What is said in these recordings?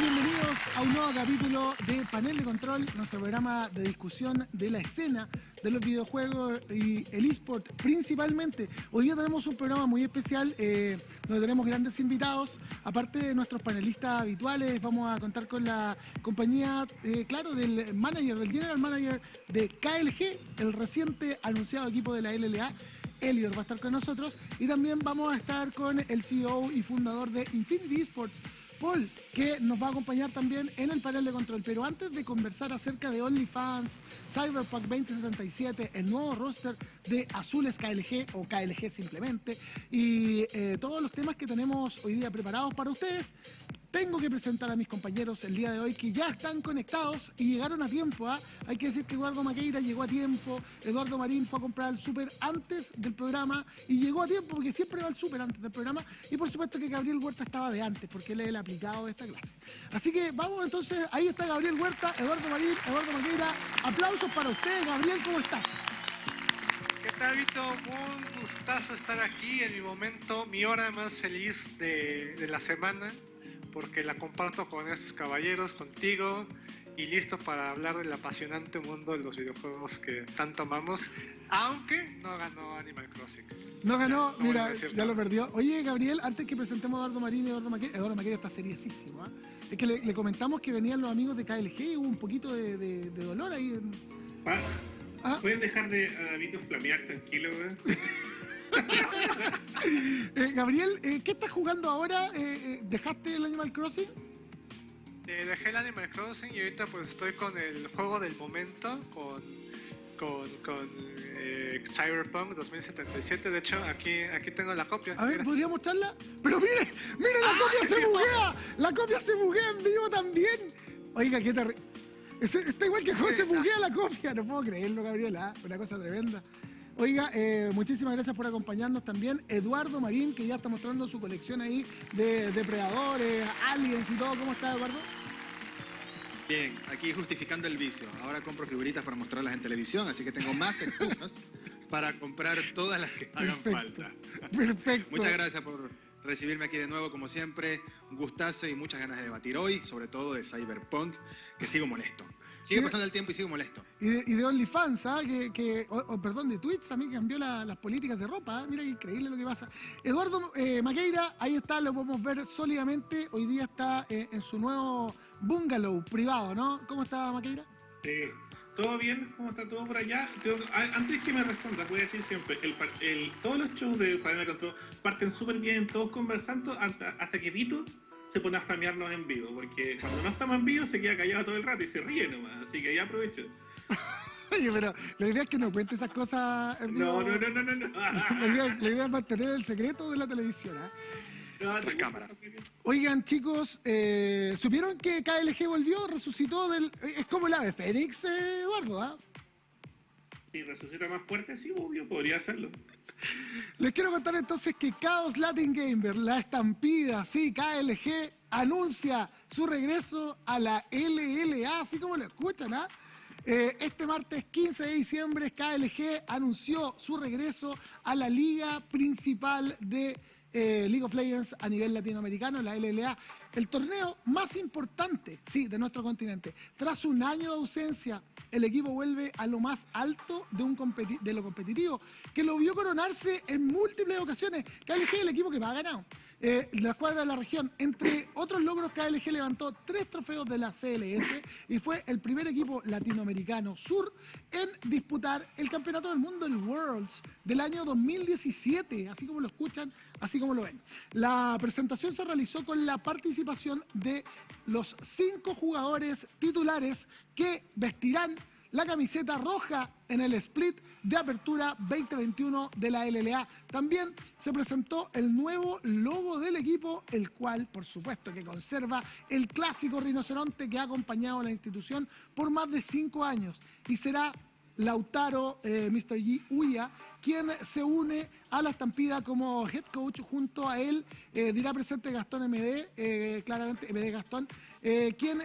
Bienvenidos a un nuevo capítulo de Panel de Control, nuestro programa de discusión de la escena de los videojuegos y el eSport principalmente. Hoy día tenemos un programa muy especial eh, donde tenemos grandes invitados. Aparte de nuestros panelistas habituales, vamos a contar con la compañía, eh, claro, del manager, del general manager de KLG, el reciente anunciado equipo de la LLA. Elior va a estar con nosotros y también vamos a estar con el CEO y fundador de Infinity Esports, Paul, que nos va a acompañar también en el panel de control. Pero antes de conversar acerca de OnlyFans, Cyberpunk 2077, el nuevo roster de Azules KLG o KLG simplemente, y eh, todos los temas que tenemos hoy día preparados para ustedes, tengo que presentar a mis compañeros el día de hoy que ya están conectados y llegaron a tiempo. ¿ah? Hay que decir que Eduardo Maqueira llegó a tiempo, Eduardo Marín fue a comprar el súper antes del programa y llegó a tiempo porque siempre va al súper antes del programa y por supuesto que Gabriel Huerta estaba de antes porque él es el aplicado de esta clase. Así que vamos entonces, ahí está Gabriel Huerta, Eduardo Marín, Eduardo Maqueira. Aplausos para ustedes, Gabriel, ¿cómo estás? ¿Qué tal, Vito? Un gustazo estar aquí en mi momento, mi hora más feliz de la semana porque la comparto con estos caballeros, contigo, y listo para hablar del apasionante mundo de los videojuegos que tanto amamos, aunque no ganó Animal Crossing. No ganó, mira, ya lo perdió. Oye, Gabriel, antes que presentemos a Eduardo Marín y Eduardo Maquera, Eduardo Maquera está seriosísimo. ¿eh? Es que le, comentamos que venían los amigos de KLG y hubo un poquito de, dolor ahí. En... ¿Ah? ¿Pueden dejar de a flamear tranquilo, güey? Eh, Gabriel, eh, ¿qué estás jugando ahora? Eh, ¿Dejaste el Animal Crossing? dejé el Animal Crossing y ahorita pues estoy con el juego del momento, con, con, Cyberpunk 2077. De hecho, aquí, aquí tengo la copia. A ver, ¿podría mostrarla? Pero mire, mire, la copia se buguea. La copia se buguea en vivo también. Oiga, qué terrible. Está igual que José, se buguea la copia. No puedo creerlo, Gabriel. ¿ah? Una cosa tremenda. Oiga, eh, muchísimas gracias por acompañarnos también. Eduardo Marín, que ya está mostrando su colección ahí de depredadores, aliens y todo. ¿Cómo está, Eduardo? Bien, aquí justificando el vicio. Ahora compro figuritas para mostrarlas en televisión, así que tengo más excusas para comprar todas las que hagan falta. Perfecto. Muchas gracias por recibirme aquí de nuevo, como siempre. Un gustazo y muchas ganas de debatir hoy, sobre todo de Cyberpunk, que sigo molesto. Sigue pasando el tiempo y sigo molesto. Y de, y de OnlyFans, ¿ah? que, perdón, de Twitch a mí cambió las políticas de ropa. ¿ah? Mira qué increíble lo que pasa. Eduardo eh, Maqueira, ahí está, lo podemos ver sólidamente. Hoy día está eh, en su nuevo bungalow privado, ¿no? ¿Cómo está Maqueira? Sí. ¿Todo bien? ¿Cómo está todo por allá? Antes que me responda, voy a decir siempre, el, todos los shows de Fabián Control parten súper bien, todos conversando, hasta, hasta que Vito se pone a flamearnos en vivo, porque cuando no estamos en vivo se queda callado todo el rato y se ríe nomás, así que ya aprovecho. Oye, pero la idea es que no cuente esas cosas en vivo. No, no, no, no, no. la, idea, es mantener el secreto de la televisión, ¿eh? No, cámara. Oigan, chicos, eh, ¿supieron que KLG volvió, resucitó del... Es como el ave Fénix, eh, Eduardo, ¿ah? Si resucita más fuerte, sí, obvio, podría hacerlo. Les quiero contar entonces que Chaos Latin Gamer, la estampida, sí, KLG, anuncia su regreso a la LLA, así como lo escuchan, ¿ah? Eh, este martes 15 de diciembre, KLG anunció su regreso a la liga principal de eh, League of Legends a nivel latinoamericano, la LLA, el torneo más importante, sí, de nuestro continente. Tras un año de ausencia, el equipo vuelve a lo más alto de, lo competitivo, que lo vio coronarse en múltiples ocasiones. KLG es el equipo que más ha ganado. Eh, la escuadra de la región, entre otros logros, KLG levantó tres trofeos de la CLS y fue el primer equipo latinoamericano sur en disputar el campeonato del mundo, el Worlds, del año 2017, así como lo escuchan, así como lo ven. La presentación se realizó con la participación de los cinco jugadores titulares que vestirán la camiseta roja en el split de apertura 2021 de la LLA. También se presentó el nuevo logo del equipo, el cual, por supuesto, que conserva el clásico rinoceronte que ha acompañado a la institución por más de cinco años y será Lautaro eh, Mr. G. Uya, quien se une a la estampida como head coach. Junto a él eh, dirá presente Gastón MD, eh, claramente MD Gastón, quien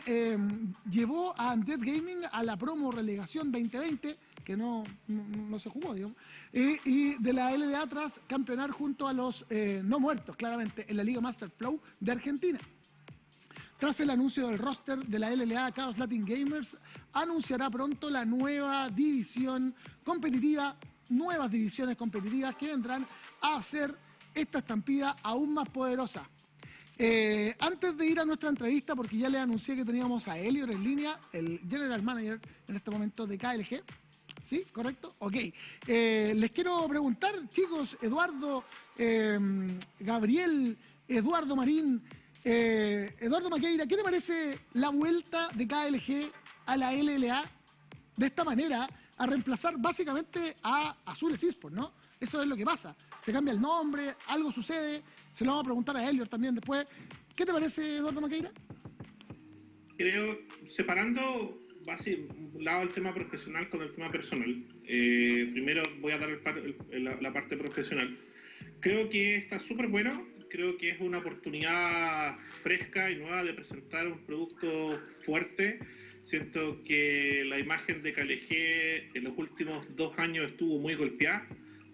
llevó a Undead Gaming a la promo relegación 2020, que no, no, se jugó, digamos, y de la LDA tras campeonar junto a los no muertos, claramente, en la Liga Master Flow de Argentina. tras el anuncio del roster de la LLA Chaos Latin Gamers, anunciará pronto la nueva división competitiva, nuevas divisiones competitivas que vendrán a hacer esta estampida aún más poderosa. Eh, antes de ir a nuestra entrevista, porque ya le anuncié que teníamos a Elior en línea, el General Manager en este momento de KLG. ¿Sí? ¿Correcto? Ok. Eh, les quiero preguntar, chicos, Eduardo, eh, Gabriel, Eduardo Marín, Eduardo Maqueira, ¿qué te parece la vuelta de KLG a la LLA de esta manera? a reemplazar básicamente a Azules Esports, ¿no? Eso es lo que pasa. Se cambia el nombre, algo sucede, se lo vamos a preguntar a Elior también después. ¿Qué te parece, Eduardo Maqueira? Creo, separando base, un lado el tema profesional con el tema personal. Eh, primero voy a dar la, parte profesional. Creo que está súper bueno. Creo que es una oportunidad fresca y nueva de presentar un producto fuerte. Siento que la imagen de KLG en los últimos dos años estuvo muy golpeada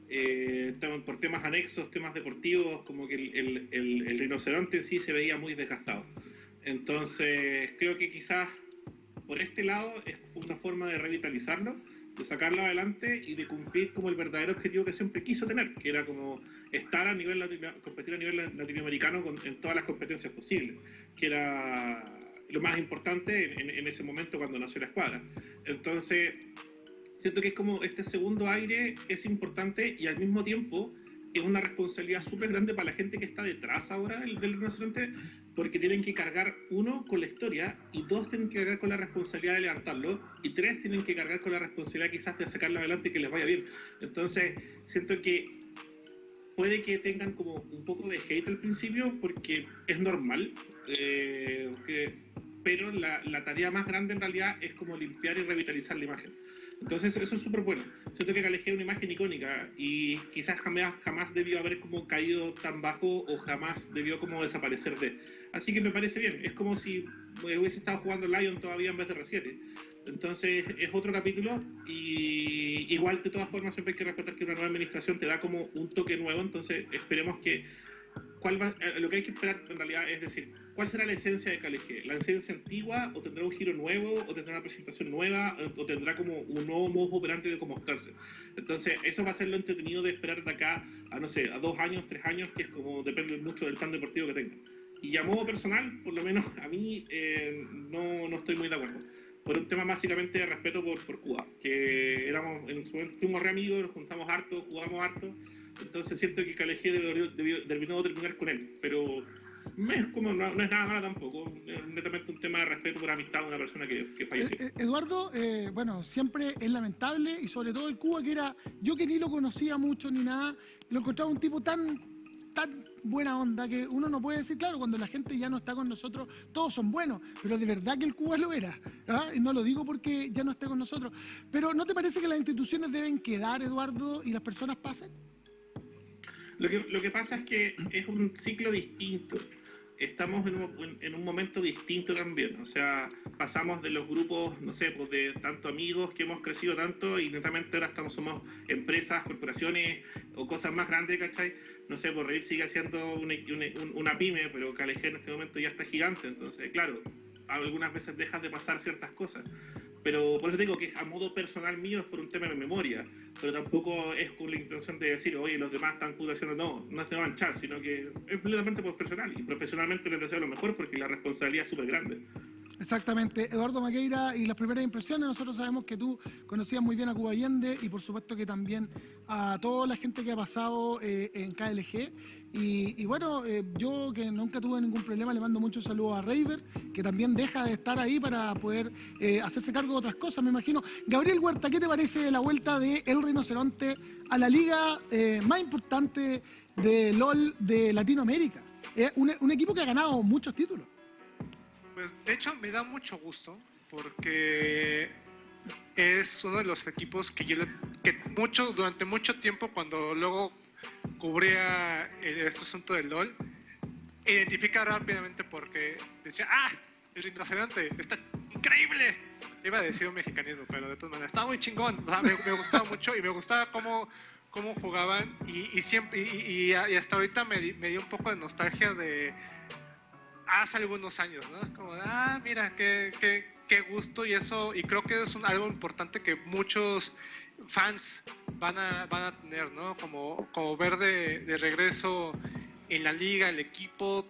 eh, por temas anexos, temas deportivos, como que el, el, rinoceronte en sí se veía muy desgastado. Entonces, creo que quizás por este lado es una forma de revitalizarlo, de sacarlo adelante y de cumplir como el verdadero objetivo que siempre quiso tener, que era como estar a nivel competir a nivel latinoamericano en todas las competencias posibles, que era lo más importante en, ese momento cuando nació la escuadra. Entonces, siento que es como este segundo aire es importante y al mismo tiempo es una responsabilidad súper grande para la gente que está detrás ahora del, del porque tienen que cargar, uno, con la historia, y dos, tienen que cargar con la responsabilidad de levantarlo, y tres, tienen que cargar con la responsabilidad quizás de sacarlo adelante y que les vaya bien. Entonces, siento que puede que tengan como un poco de hate al principio, porque es normal, eh, pero la, la tarea más grande en realidad es como limpiar y revitalizar la imagen. Entonces eso es súper bueno. Siento que Calejé es una imagen icónica y quizás jamás, jamás debió haber como caído tan bajo o jamás debió como desaparecer de. Así que me parece bien. Es como si hubiese estado jugando Lion todavía en vez de R7. Entonces es otro capítulo y igual de todas formas siempre hay que respetar que una nueva administración te da como un toque nuevo. Entonces esperemos que cuál eh, lo que hay que esperar en realidad es decir, ¿cuál será la esencia de KLG? ¿La esencia antigua o tendrá un giro nuevo o tendrá una presentación nueva o tendrá como un nuevo modo operante de cómo mostrarse? Entonces, eso va a ser lo entretenido de esperar de acá a, no sé, a dos años, tres años, que es como depende mucho del plan deportivo que tenga. Y a modo personal, por lo menos a mí, eh, no, no estoy muy de acuerdo por un tema básicamente de respeto por, por Cuba, que éramos, en su momento fuimos re amigos, nos juntamos harto, jugamos harto, entonces siento que Calejé debió, terminar con él, pero no es, como, no, es nada malo tampoco, es netamente un tema de respeto por amistad de una persona que, que falleció. Eh, eh, Eduardo, eh, bueno, siempre es lamentable y sobre todo el Cuba que era, yo que ni lo conocía mucho ni nada, lo encontraba un tipo tan tan buena onda que uno no puede decir, claro, cuando la gente ya no está con nosotros, todos son buenos, pero de verdad que el Cuba lo era. ¿ah? Y no lo digo porque ya no esté con nosotros. Pero ¿no te parece que las instituciones deben quedar, Eduardo, y las personas pasen? Lo que, lo que pasa es que es un ciclo distinto. Estamos en un, en un momento distinto también. O sea, pasamos de los grupos, no sé, pues de tanto amigos que hemos crecido tanto y netamente ahora estamos, somos empresas, corporaciones o cosas más grandes, ¿cachai? No sé, por Reír sigue siendo una, una, pyme, pero Calejé en este momento ya está gigante. Entonces, claro, algunas veces dejas de pasar ciertas cosas. Pero por eso digo que a modo personal mío es por un tema de memoria, pero tampoco es con la intención de decir, oye, los demás están haciendo, no, no es de manchar, sino que es completamente por personal y profesionalmente les deseo lo mejor porque la responsabilidad es súper grande. Exactamente. Eduardo Maqueira, y las primeras impresiones, nosotros sabemos que tú conocías muy bien a Cuba Allende y por supuesto que también a toda la gente que ha pasado eh, en KLG. Y, bueno, eh, yo que nunca tuve ningún problema, le mando muchos saludos a Raver, que también deja de estar ahí para poder eh, hacerse cargo de otras cosas, me imagino. Gabriel Huerta, ¿qué te parece la vuelta de El Rinoceronte a la liga más importante de LOL de Latinoamérica? Un, un equipo que ha ganado muchos títulos. Pues de hecho me da mucho gusto porque es uno de los equipos que yo que mucho durante mucho tiempo cuando luego cubría este asunto del LOL identifica rápidamente porque decía ah el rinoceronte está increíble iba a decir un mexicanismo pero de todas maneras estaba muy chingón. Me, gustaba mucho y me gustaba cómo cómo jugaban y, siempre y, hasta ahorita me, dio un poco de nostalgia de hace algunos años, ¿no? Es como, ah, mira, qué, qué, qué gusto y eso, y creo que es algo importante que muchos fans van a, van a tener, ¿no? Como, como ver de, de regreso en la liga, el equipo,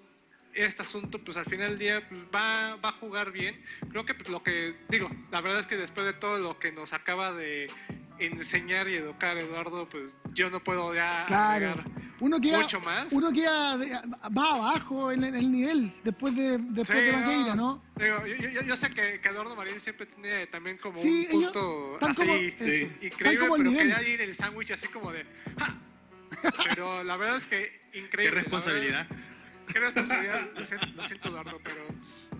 este asunto, pues al final del día pues, va, va a jugar bien. Creo que pues, lo que digo, la verdad es que después de todo lo que nos acaba de enseñar y educar Eduardo, pues yo no puedo ya Claro. agregar Uno queda, mucho más. uno queda de- va abajo en, el nivel después de, después Sí, de ¿no? Digo, yo, yo- yo sé que, que Eduardo Marín siempre tiene también como Sí, un ellos punto así como- sí, eso, increíble, pero nivel. quería ir el sándwich así como de ¡ja! Pero la verdad es que increíble. Qué responsabilidad. verdad, qué responsabilidad. Lo siento, lo siento, Eduardo, pero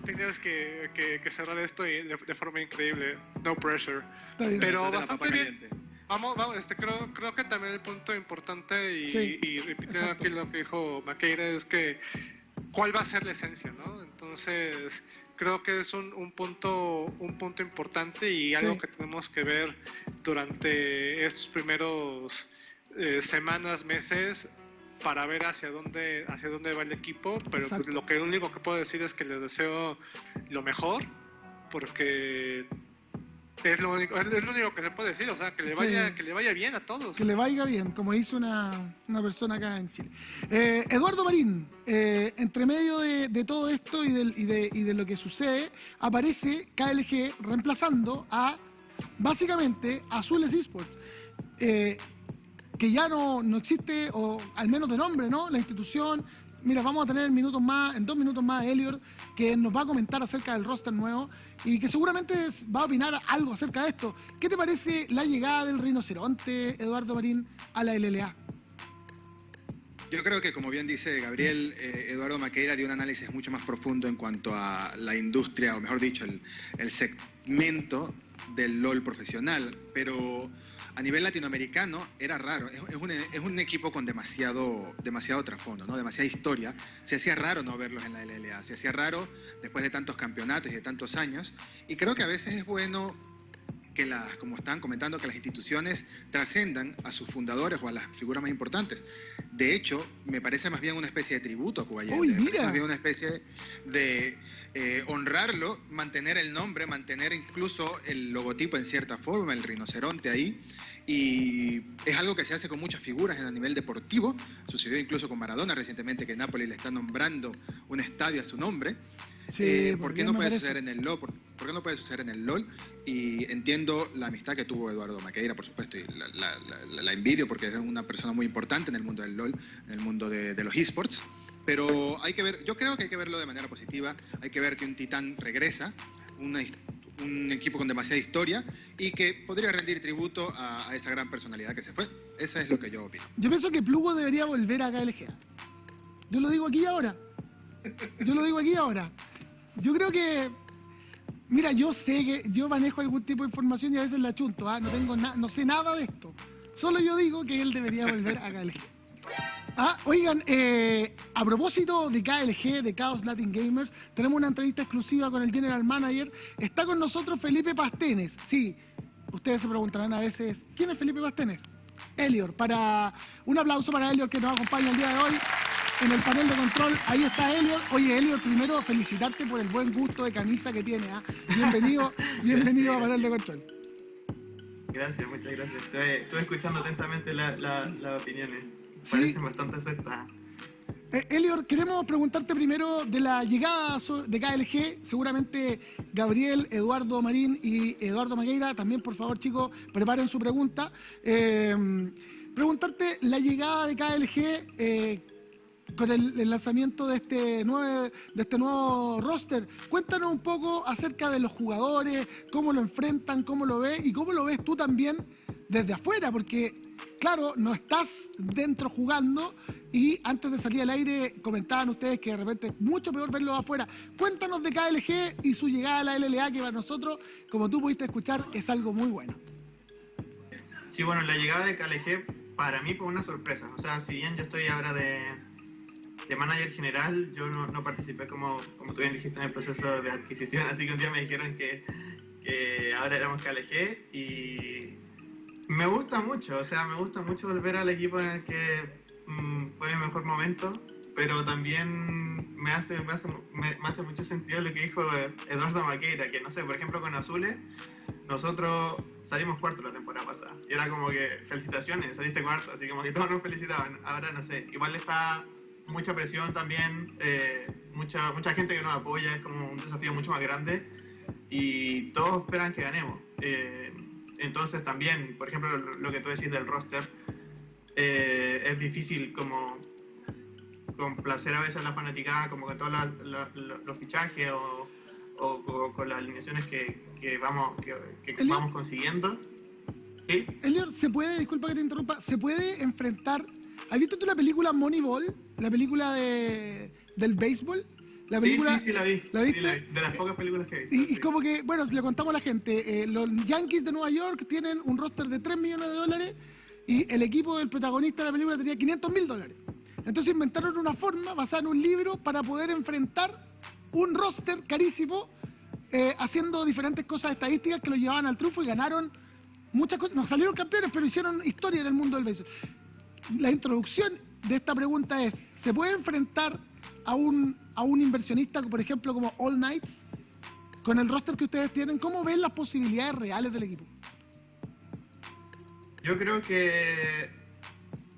tienes que, que- que cerrar esto y de, de forma increíble. No pressure. Bien. Pero bastante bien. caliente. Vamos, vamos, este, creo, creo que también el punto importante y, Sí, y repitiendo exacto. aquí lo que dijo Maqueira es que cuál va a ser la esencia, ¿no? Entonces creo que es un, un punto un punto importante y algo Sí. que tenemos que ver durante estos primeros eh, semanas, meses para ver hacia dónde hacia dónde va el equipo, pero pues, Exacto. lo que único que puedo decir es que les deseo lo mejor porque es lo único, es, lo único que se puede decir, o sea, que le Sí. vaya, que le vaya bien a todos. Que le vaya bien, como hizo una, una persona acá en Chile. Eh, Eduardo Marín, eh, entre medio de, de todo esto y, del- y de, y de lo que sucede, aparece KLG reemplazando a, básicamente, Azules Esports, eh, que ya no, no existe, o al menos de nombre, ¿no? La institución. Mira, vamos a tener en minutos más, en dos minutos más a Elior, que nos va a comentar acerca del roster nuevo y que seguramente va a opinar algo acerca de esto. ¿Qué te parece la llegada del rinoceronte, Eduardo Marín, a la LLA? Yo creo que, como bien dice Gabriel, eh, Eduardo Maqueira dio un análisis mucho más profundo en cuanto a la industria, o mejor dicho, el, el segmento del LOL profesional. Pero a nivel latinoamericano era raro. Es, un, un equipo con demasiado, demasiado trasfondo, ¿no? demasiada historia. Se hacía raro no verlos en la LLA. Se hacía raro después de tantos campeonatos y de tantos años. Y creo que a veces es bueno que las, como están comentando, que las instituciones trascendan a sus fundadores o a las figuras más importantes. De hecho, me parece más bien una especie de tributo a Cuba Allende. Uy, Me parece más bien una especie de eh, honrarlo, mantener el nombre, mantener incluso el logotipo en cierta forma, el rinoceronte ahí. Y es algo que se hace con muchas figuras a nivel deportivo. Sucedió incluso con Maradona recientemente, que Napoli le está nombrando un estadio a su nombre. Sí, Eh, por ¿Por qué no puede parece. suceder en el LOL? ¿Por, por qué no puede suceder en el LOL? Y entiendo la amistad que tuvo Eduardo Maqueira, por supuesto, y la, la- la- la envidio porque es una persona muy importante en el mundo del LOL, en el mundo de, de los esports. Pero hay que ver, yo creo que hay que verlo de manera positiva. Hay que ver que un titán regresa, una un equipo con demasiada historia y que podría rendir tributo a, a esa gran personalidad que se fue. Eso es lo que yo opino. Yo pienso que Plugo debería volver a KLG. Yo lo digo aquí y ahora. Yo lo digo aquí y ahora. Yo creo que. Mira, yo sé que yo manejo algún tipo de información y a veces la chunto, ¿ah? no tengo na- no sé nada de esto. Solo yo digo que él debería volver a KLG. Ah, oigan, eh, a propósito de KLG, de Chaos Latin Gamers, tenemos una entrevista exclusiva con el General Manager. Está con nosotros Felipe Pastenes. Sí, ustedes se preguntarán a veces, ¿quién es Felipe Pastenes? Elior, para un aplauso para Elior que nos acompaña el día de hoy en el panel de control. Ahí está Elior. Oye, Elior, primero felicitarte por el buen gusto de camisa que tiene. ¿ah? Bienvenido, bienvenido a panel de control. Gracias, muchas gracias. Estuve, estuve escuchando atentamente la- la- las opiniones. Sí. Parecen bastante acertadas. Eh, Elior, queremos preguntarte primero de la llegada de KLG. Seguramente Gabriel, Eduardo Marín y Eduardo Magueira, también por favor chicos, preparen su pregunta. Eh, preguntarte la llegada de KLG eh, con el, lanzamiento de este, nuevo, de este nuevo roster. Cuéntanos un poco acerca de los jugadores, cómo lo enfrentan, cómo lo ves y cómo lo ves tú también desde afuera, porque claro, no estás dentro jugando y antes de salir al aire comentaban ustedes que de repente es mucho peor verlo afuera. Cuéntanos de KLG y su llegada a la LLA, que para nosotros, como tú pudiste escuchar, es algo muy bueno. Sí, bueno, la llegada de KLG para mí fue una sorpresa. O sea, si bien yo estoy ahora de, de manager general, yo no, no participé como, como tú bien dijiste en el proceso de adquisición, así que un día me dijeron que, que ahora éramos KLG y me gusta mucho, o sea, me gusta mucho volver al equipo en el que mm, fue mi mejor momento pero también me hace, me hace, me, hace mucho sentido lo que dijo Eduardo Maqueira, que no sé, por ejemplo con Azules, nosotros salimos cuarto la temporada pasada. Y era como que, felicitaciones, saliste cuarto, así como que todos nos felicitaban. Ahora no sé, igual está mucha presión también, eh, mucha, mucha gente que nos apoya, es como un desafío mucho más grande y todos esperan que ganemos. Eh, entonces también, por ejemplo, lo, que tú decís del roster, eh, es difícil como complacer a veces a la fanaticada, como que todos los fichajes o, con las alineaciones que, que vamos, que, vamos consiguiendo. ¿Sí? Elior, ¿se puede, disculpa que te interrumpa, se puede enfrentar... ¿Has visto tú la película Moneyball? La película de, del béisbol. La película, sí, sí, la vi. ¿La viste? de las pocas películas que he visto. Y, como que, bueno, le contamos a la gente, eh, los Yankees de Nueva York tienen un roster de 3 millones de dólares y el equipo del protagonista de la película tenía 500 mil dólares. Entonces inventaron una forma basada en un libro para poder enfrentar un roster carísimo eh, haciendo diferentes cosas estadísticas que lo llevaban al triunfo y ganaron muchas cosas. No salieron campeones, pero hicieron historia en el mundo del béisbol. La introducción de esta pregunta es, ¿se puede enfrentar a un, inversionista, por ejemplo, como All Knights, con el roster que ustedes tienen, ¿cómo ven las posibilidades reales del equipo? Yo creo que,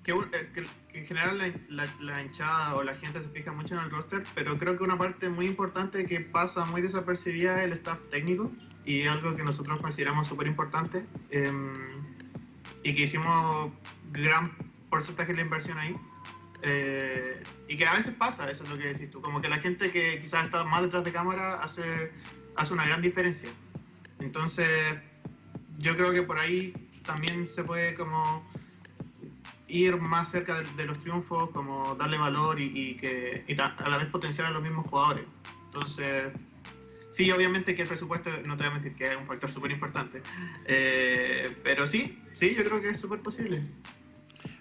que, eh, en general la, hinchada o la gente se fija mucho en el roster, pero creo que una parte muy importante que pasa muy desapercibida es el staff técnico y algo que nosotros consideramos súper importante em, y que hicimos gran porcentaje de la inversión ahí eh, y que a veces pasa, eso es lo que decís tú, como que la gente que quizás está más detrás de cámara hace, hace una gran diferencia. Entonces, yo creo que por ahí también se puede como ir más cerca de, los triunfos, como darle valor y, que a la vez potenciar a los mismos jugadores. Entonces, sí, obviamente que el presupuesto, no te voy a mentir que es un factor súper importante, eh, pero sí, sí, yo creo que es súper posible.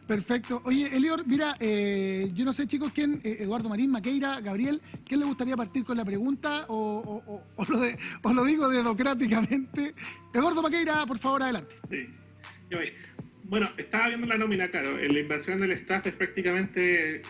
Perfecto. Oye, Elior, mira, eh, yo no sé, chicos, quién, eh, Eduardo Marín, Maqueira, Gabriel, ¿quién le gustaría partir con la pregunta o, lo, os lo digo democráticamente? Eduardo Maqueira, por favor, adelante. Sí. Bueno, estaba viendo la nómina, claro. La inversión del staff es prácticamente.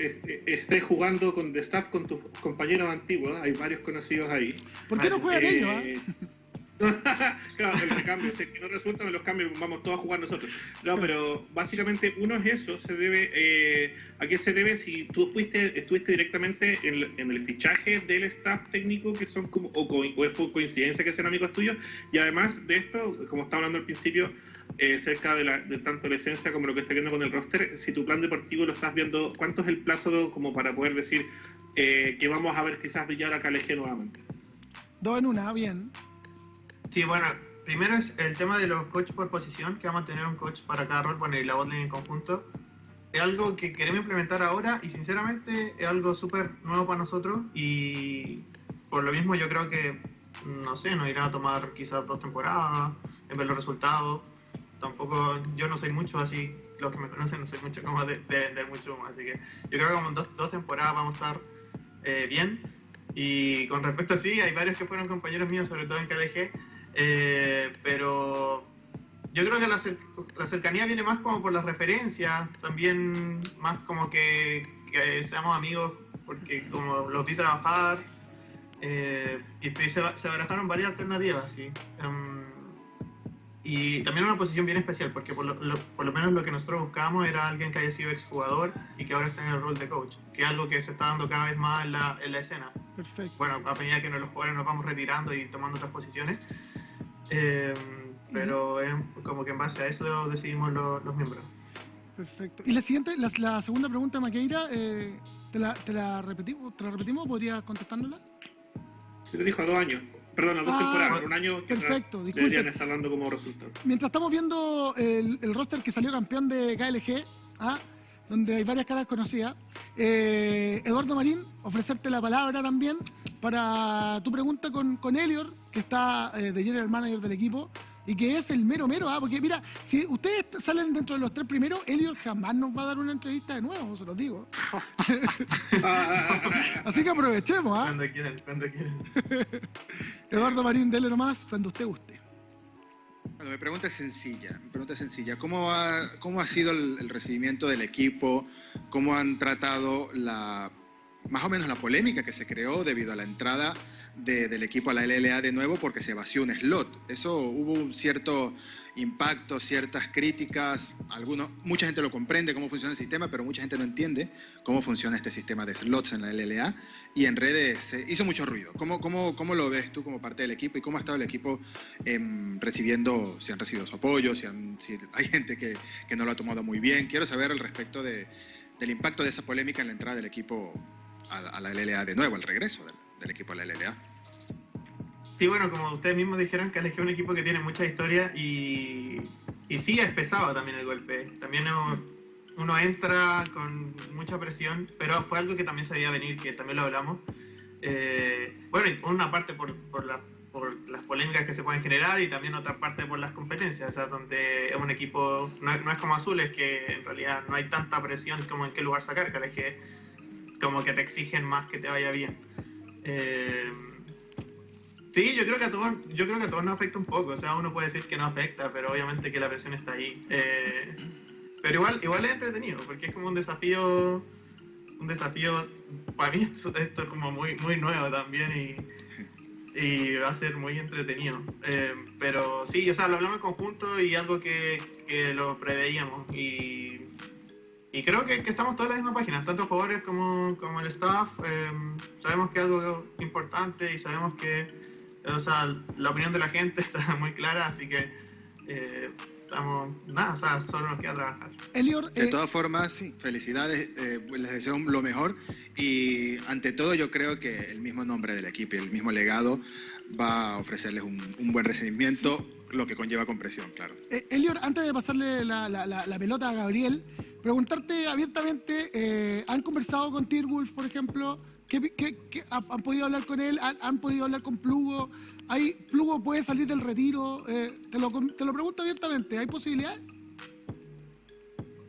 estés jugando con the staff con tus compañeros antiguos. Hay varios conocidos ahí. ¿Por qué no juegan ellos? Eh, ah? claro, el recambio, si no resulta, los cambios vamos todos a jugar nosotros. No, pero básicamente uno es eso, se debe, eh, ¿a qué se debe si tú fuiste, estuviste directamente en, el fichaje del staff técnico que son como, o, es por coincidencia que sean amigos tuyos? Y además de esto, como estaba hablando al principio, eh, cerca de, la, tanto la esencia como lo que está viendo con el roster, si tu plan deportivo lo estás viendo, ¿cuánto es el plazo como para poder decir eh, que vamos a ver quizás brillar a Caleje nuevamente? Dos en una, bien. Sí, bueno, primero es el tema de los coaches por posición, que vamos a tener un coach para cada rol, bueno, y la botlane en conjunto. Es algo que queremos implementar ahora y sinceramente es algo súper nuevo para nosotros y por lo mismo yo creo que, no sé, nos irá a tomar quizás dos temporadas en ver los resultados. Tampoco, yo no soy mucho así, los que me conocen no soy mucho como de, de, mucho más, así que yo creo que como dos, dos temporadas vamos a estar eh, bien. Y con respecto a sí, hay varios que fueron compañeros míos, sobre todo en KLG, eh, pero yo creo que la, cercanía viene más como por las referencias, también más como que, seamos amigos porque como los vi trabajar eh, y se, se barajaron varias alternativas, sí. Em, y también una posición bien especial, porque por lo, por lo, menos lo que nosotros buscábamos era alguien que haya sido exjugador y que ahora está en el rol de coach, que es algo que se está dando cada vez más en la, en la escena. Perfecto. Bueno, a medida que los jugadores nos vamos retirando y tomando otras posiciones, eh, pero como que en base a eso decidimos los miembros. Perfecto. Y la siguiente, la, segunda pregunta, Maqueira, eh, ¿te, la, te, la repetimos, ¿te la repetimos? ¿Podrías contestándola? Se te dijo a dos años. Perdón, a dos ah, temporadas, un año que perfecto, deberían estar dando como resultado. Mientras estamos viendo el, el, roster que salió campeón de KLG, ¿ah? donde hay varias caras conocidas, eh, Eduardo Marín, ofrecerte la palabra también para tu pregunta con, con Elior, que está eh, de general manager del equipo y que es el mero mero, ¿ah? porque mira, si ustedes salen dentro de los tres primeros, Elior jamás nos va a dar una entrevista de nuevo, se los digo. Así que aprovechemos, ¿ah? Cuando quieran, cuando quieran. Eduardo Marín, dele nomás cuando usted guste. Bueno, mi pregunta es sencilla, mi pregunta es sencilla. ¿Cómo ha, cómo ha sido el recibimiento del equipo? ¿Cómo han tratado la más o menos la polémica que se creó debido a la entrada del equipo a la LLA de nuevo porque se vació un slot. Eso hubo un cierto impacto, ciertas críticas, algunos, mucha gente lo comprende cómo funciona el sistema, pero mucha gente no entiende cómo funciona este sistema de slots en la LLA y en redes se hizo mucho ruido. ¿Cómo, cómo, cómo lo ves tú como parte del equipo y cómo ha estado el equipo em, recibiendo, si han recibido su apoyo, si, hay gente que, que, no lo ha tomado muy bien? Quiero saber al respecto de, del impacto de esa polémica en la entrada del equipo a, la LLA de nuevo, al regreso del, del equipo a la LLA. Sí, bueno, como ustedes mismos dijeron, que es un equipo que tiene mucha historia y, y sí es pesado también el golpe. También uno, entra con mucha presión, pero fue algo que también se veía venir, que también lo hablamos. Eh, bueno, una parte por, por, por, las polémicas que se pueden generar y también otra parte por las competencias, o sea, donde es un equipo, no, es como Azul, es que en realidad no hay tanta presión como en qué lugar sacar, que como que te exigen más que te vaya bien. Eh, Sí, yo creo que a todos, yo creo que a todos nos afecta un poco. O sea, uno puede decir que no afecta, pero obviamente que la presión está ahí. Eh, pero igual, igual es entretenido, porque es como un desafío, un desafío. Para mí esto, es como muy, muy nuevo también y, va a ser muy entretenido. Eh, pero sí, o sea, lo hablamos en conjunto y algo que, que lo preveíamos y, y creo que, que, estamos todos en la misma página, tanto jugadores como, como el staff. Eh, sabemos que es algo importante y sabemos que o sea, la opinión de la gente está muy clara, así que eh, estamos, nada, o sea, solo nos queda trabajar. de eh, todas formas, sí, felicidades, eh, les deseo lo mejor y ante todo yo creo que el mismo nombre del equipo y el mismo legado va a ofrecerles un, buen recibimiento, lo que conlleva compresión, claro. Elior, antes de pasarle la, la, pelota a Gabriel, preguntarte abiertamente, ¿han conversado con Tirwolf, por ejemplo? ¿Qué, han podido hablar con él? ¿Han, podido hablar con Plugo? ¿Hay, ¿Plugo puede salir del retiro? Eh, te, lo, te lo pregunto abiertamente, ¿hay posibilidad?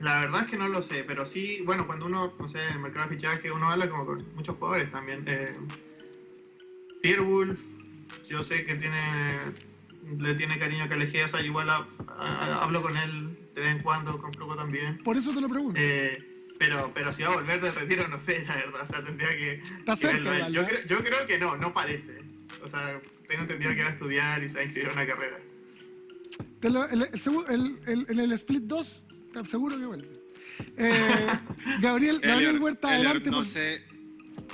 La verdad es que no lo sé, pero sí, bueno, cuando uno, no sé, en el mercado de fichaje, uno habla como con muchos jugadores también. Eh, Wolf, yo sé que tiene le tiene cariño a KLG, o sea, igual hablo con él de vez en cuando, con Plugo también. Por eso te lo pregunto. Eh, pero, pero si va a volver de retiro, no sé, la verdad. O sea, tendría que. Está cerca, yo, creo, yo creo que no, no parece. O sea, tengo entendido que va a estudiar y se va a inscribir en una carrera. el, el, el, el, Split 2, seguro que vuelve. Eh, Gabriel, Gabriel Huerta, adelante. No sé,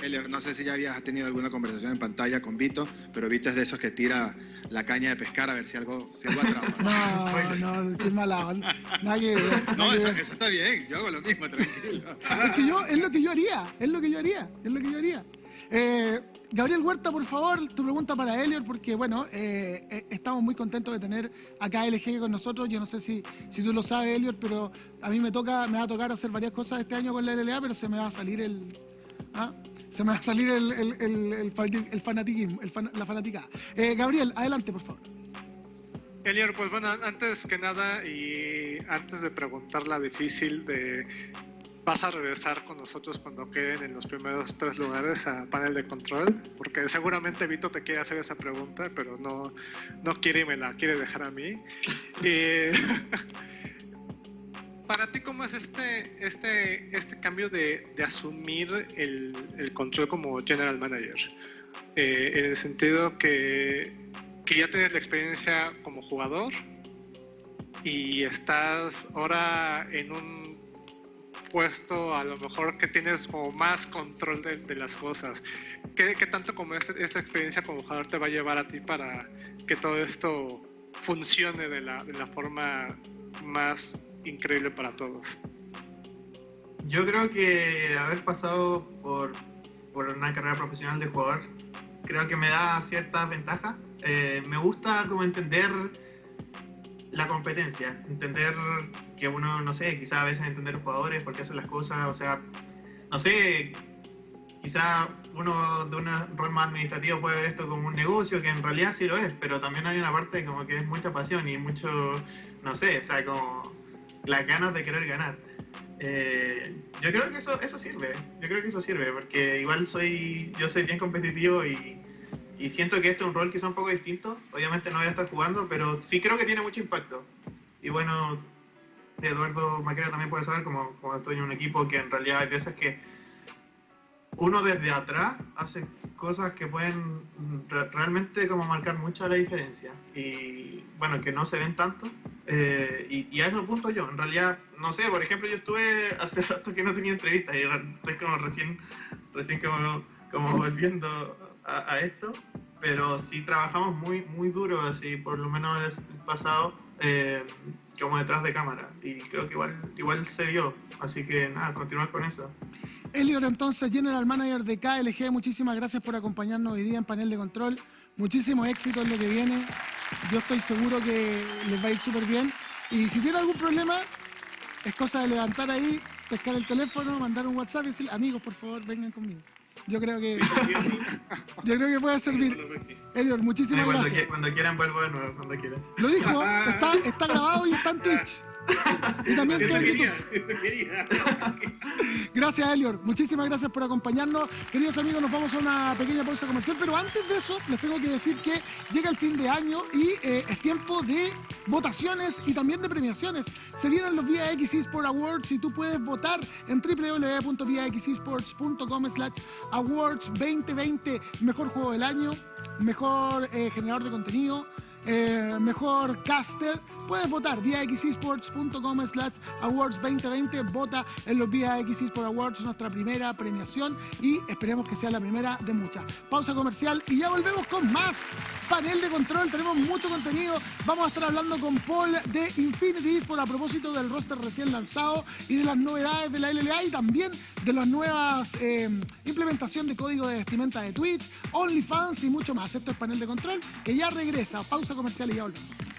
Elior, no sé si ya habías tenido alguna conversación en pantalla con Vito, pero Vito es de esos que tira la caña de pescar a ver si algo, si algo atrapa. No, no, qué mala onda. Nadie, no, eso, eso, está bien, yo hago lo mismo, tranquilo. Es que yo, es lo que yo haría, es lo que yo haría, es lo que yo haría. Eh, Gabriel Huerta, por favor, tu pregunta para Elior, porque bueno, eh, eh, estamos muy contentos de tener acá a LG con nosotros. Yo no sé si, si tú lo sabes, Elior, pero a mí me toca, me va a tocar hacer varias cosas este año con la LLA, pero se me va a salir el, ¿ah? Se me va a salir el, el, el, el fanatiquismo, la fanática. Eh, Gabriel, adelante, por favor. Elior, pues bueno, antes que nada y antes de preguntar la difícil de vas a regresar con nosotros cuando queden en los primeros tres lugares a panel de control, porque seguramente Vito te quiere hacer esa pregunta, pero no, no quiere y me la quiere dejar a mí. Y para ti, ¿cómo es este, este, este cambio de, de asumir el, el, control como general manager? Eh, en el sentido que, que ya tienes la experiencia como jugador y estás ahora en un puesto a lo mejor que tienes como más control de, de las cosas. ¿Qué, ¿Qué, tanto como este, esta experiencia como jugador te va a llevar a ti para que todo esto funcione de la, de la forma más increíble para todos. Yo creo que haber pasado por, por una carrera profesional de jugador, creo que me da ciertas ventajas. Eh, me gusta como entender la competencia, entender que uno, no sé, quizá a veces entender los jugadores, por qué hacen las cosas, o sea, no sé, quizá uno de un rol más administrativo puede ver esto como un negocio, que en realidad sí lo es, pero también hay una parte como que es mucha pasión y mucho, no sé, o sea, como las ganas de querer ganar. Eh, yo creo que eso, eso sirve, yo creo que eso sirve, porque igual soy, yo soy bien competitivo y, y siento que este es un rol que es un poco distinto. Obviamente no voy a estar jugando, pero sí creo que tiene mucho impacto. Y bueno, Eduardo Maquera también puede saber, como, como estoy en un equipo que en realidad hay veces que uno desde atrás hace cosas que pueden re- realmente como marcar mucho la diferencia y bueno, que no se ven tanto. Eh, y, y a eso apunto yo. En realidad, no sé, por ejemplo, yo estuve hace rato que no tenía entrevistas y estoy como recién, recién como, como volviendo a, a esto, pero sí trabajamos muy, muy duro, así por lo menos el pasado, eh, como detrás de cámara. Y creo que igual, igual se dio. Así que nada, continuar con eso. Elior, entonces, General Manager de KLG, muchísimas gracias por acompañarnos hoy día en panel de control. Muchísimo éxito en lo que viene. Yo estoy seguro que les va a ir súper bien. Y si tienen algún problema, es cosa de levantar ahí, pescar el teléfono, mandar un WhatsApp y decir, amigos, por favor, vengan conmigo. Yo creo que, yo creo que puede servir. Elior, muchísimas cuando, gracias. qui- cuando quieran vuelvo de nuevo, cuando quieran. Lo dijo, está, está grabado y está en Twitch. Y también Eso quería, eso quería. Gracias, Elior. Muchísimas gracias por acompañarnos. Queridos amigos, nos vamos a una pequeña pausa comercial, pero antes de eso, les tengo que decir que llega el fin de año y eh, es tiempo de votaciones y también de premiaciones. Se vienen los VIX eSport Awards y tú puedes votar en www.vixesports.com slash awards 2020. Mejor juego del año, mejor eh, generador de contenido, eh, mejor caster. Puedes votar viaxesports.com slash awards 2020. Vota en los VIX eSport Awards, nuestra primera premiación y esperemos que sea la primera de muchas. Pausa comercial y ya volvemos con más panel de control. Tenemos mucho contenido. Vamos a estar hablando con Paul de Infinity eSport a propósito del roster recién lanzado y de las novedades de la LLA y también de las nuevas eh, implementación de código de vestimenta de Twitch, OnlyFans y mucho más. Esto es panel de control que ya regresa. Pausa comercial y ya volvemos.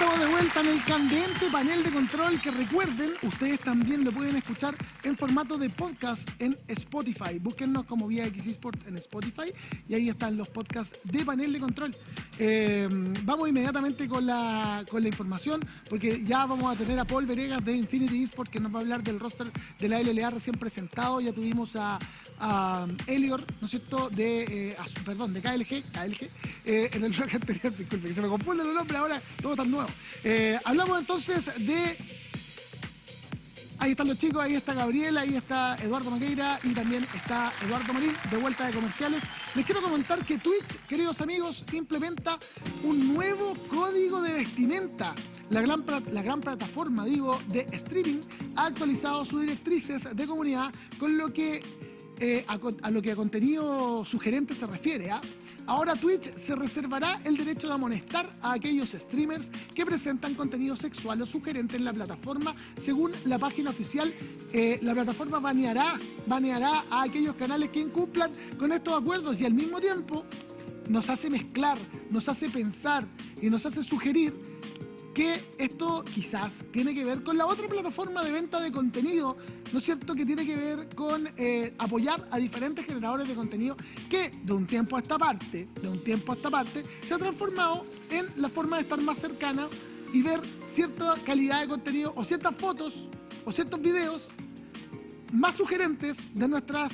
Estamos de vuelta en el candente panel de control que recuerden, ustedes también lo pueden escuchar en formato de podcast en Spotify. Búsquennos como Vía X Sport en Spotify y ahí están los podcasts de panel de control. Eh, vamos inmediatamente con la, con la información porque ya vamos a tener a Paul Venegas de Infinity Esports que nos va a hablar del roster de la LLA recién presentado. Ya tuvimos a, a Elior, ¿no es cierto?, de, eh, perdón, de KLG, KLG eh, en el bloque anterior, disculpe, que se me confunden los nombres ahora, todo tan nuevo. Eh, hablamos entonces de Ahí están los chicos, ahí está Gabriela, ahí está Eduardo Maqueira y también está Eduardo Marín de vuelta de comerciales. Les quiero comentar que Twitch, queridos amigos, implementa un nuevo código de vestimenta. La gran, la gran plataforma, digo, de streaming ha actualizado sus directrices de comunidad con lo que eh, a, a lo que a contenido sugerente se refiere. ¿ah? Ahora Twitch se reservará el derecho de amonestar a aquellos streamers que presentan contenido sexual o sugerente en la plataforma. Según la página oficial, eh, la plataforma baneará, baneará a aquellos canales que incumplan con estos acuerdos y al mismo tiempo nos hace mezclar, nos hace pensar y nos hace sugerir que esto quizás tiene que ver con la otra plataforma de venta de contenido, ¿no es cierto? Que tiene que ver con eh, apoyar a diferentes generadores de contenido que de un tiempo a esta parte, de un tiempo a esta parte, se ha transformado en la forma de estar más cercana y ver cierta calidad de contenido o ciertas fotos o ciertos videos más sugerentes de nuestras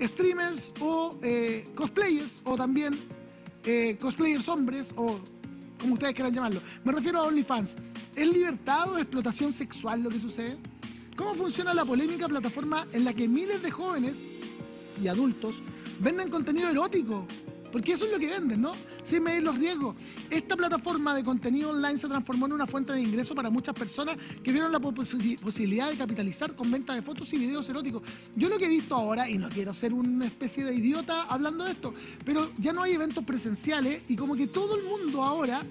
streamers o eh, cosplayers o también eh, cosplayers hombres o como ustedes quieran llamarlo. Me refiero a OnlyFans. ¿Es libertad o explotación sexual lo que sucede? ¿Cómo funciona la polémica plataforma en la que miles de jóvenes y adultos venden contenido erótico? Porque eso es lo que venden, ¿no? Sin medir los riesgos. Esta plataforma de contenido online se transformó en una fuente de ingreso para muchas personas que vieron la posi- posibilidad de capitalizar con venta de fotos y videos eróticos. Yo lo que he visto ahora, y no quiero ser una especie de idiota hablando de esto, pero ya no hay eventos presenciales y como que todo el mundo ahora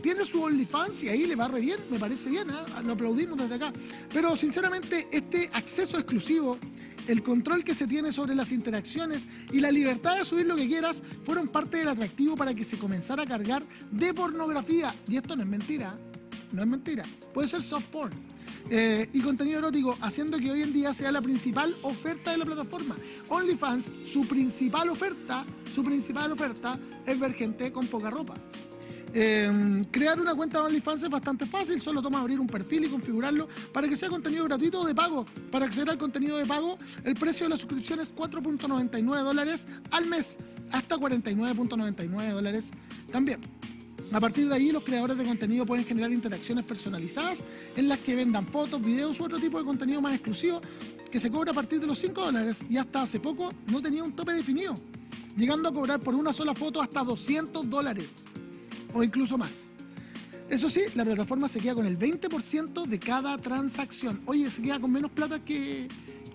tiene su OnlyFans y ahí le va re bien, me parece bien, ¿ah? lo aplaudimos desde acá. Pero sinceramente este acceso exclusivo, el control que se tiene sobre las interacciones y la libertad de subir lo que quieras fueron parte del atractivo para que se comenzara a cargar de pornografía. Y esto no es mentira, no es mentira, puede ser soft porn. Eh, y contenido erótico, haciendo que hoy en día sea la principal oferta de la plataforma. OnlyFans, su principal oferta, su principal oferta es ver gente con poca ropa. Eh, crear una cuenta de OnlyFans es bastante fácil, solo toma abrir un perfil y configurarlo para que sea contenido gratuito o de pago. Para acceder al contenido de pago, el precio de la suscripción es 4.99 dólares al mes, hasta 49.99 dólares también. A partir de ahí, los creadores de contenido pueden generar interacciones personalizadas en las que vendan fotos, videos u otro tipo de contenido más exclusivo que se cobra a partir de los 5 dólares y hasta hace poco no tenía un tope definido, llegando a cobrar por una sola foto hasta 200 dólares o incluso más. Eso sí, la plataforma se queda con el 20% de cada transacción. Oye, se queda con menos plata que,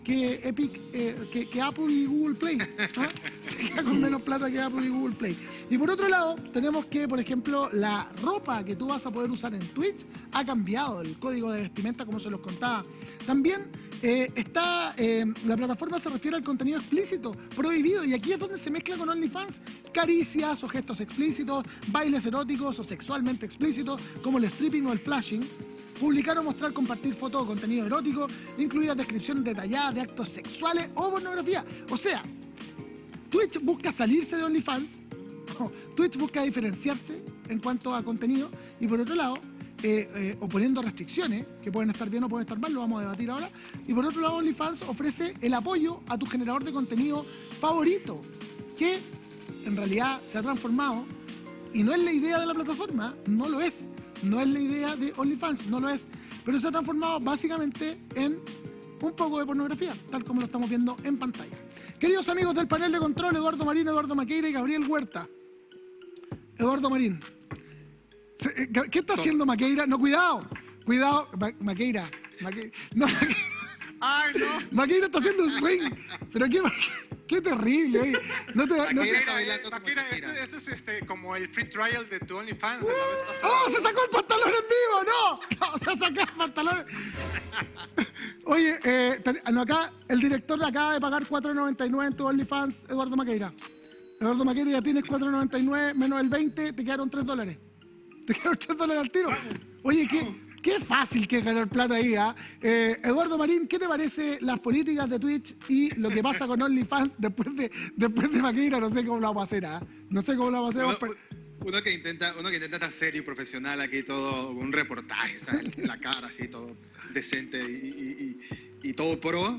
que Epic, eh, que, Apple y Google Play. ¿ah? Se queda con menos plata que Apple y Google Play. Y por otro lado, tenemos que, por ejemplo, la ropa que tú vas a poder usar en Twitch ha cambiado, el código de vestimenta, como se los contaba. También eh, está, eh, la plataforma se refiere al contenido explícito, prohibido, y aquí es donde se mezcla con OnlyFans, caricias o gestos explícitos, bailes eróticos o sexualmente explícitos, como el stripping o el flashing. Publicar o mostrar, compartir fotos o contenido erótico, incluidas descripciones detalladas de actos sexuales o pornografía. O sea, Twitch busca salirse de OnlyFans, Twitch busca diferenciarse en cuanto a contenido, y por otro lado, eh, eh, o poniendo restricciones, que pueden estar bien o pueden estar mal, lo vamos a debatir ahora. Y por otro lado, OnlyFans ofrece el apoyo a tu generador de contenido favorito, que en realidad se ha transformado, y no es la idea de la plataforma, no lo es, no es la idea de OnlyFans, no lo es, pero se ha transformado básicamente en un poco de pornografía, tal como lo estamos viendo en pantalla. Queridos amigos del panel de control, Eduardo Marín, Eduardo Maqueira y Gabriel Huerta. Eduardo Marín. Eh, ¿Qué está haciendo Maqueira? No, cuidado. Cuidado. Ma- Maqueira. Maque- no, Maque- ¡Ay, no! Maqueira está haciendo un swing. Pero qué, qué terrible. oye. No te, no te- Maqueira Shakira. esto, esto es este, como el free trial de tu OnlyFans de la vez pasada. ¡Oh! ¡Se sacó el pantalón en vivo! ¡No! ¡No! ¡Se sacó el pantalón! Oye, eh, ten- no, acá el director acaba de pagar 4.99 en tu OnlyFans, Eduardo Maqueira. Eduardo Maqueira, ya tienes 4.99 menos el 20, te quedaron 3 dólares. Te quedaron 3 dólares al tiro. Oye, qué, qué fácil que es ganar plata ahí, ¿ah? Eh, Eduardo Marín, ¿qué te parece las políticas de Twitch y lo que pasa con OnlyFans después de, después de Maquina? No sé cómo lo vamos a hacer, ¿ah? No sé cómo lo vamos a hacer. Uno, uno que intenta, uno que intenta estar serio y profesional aquí, todo un reportaje, ¿sabes? La cara así, todo decente y, y- y- y todo pro.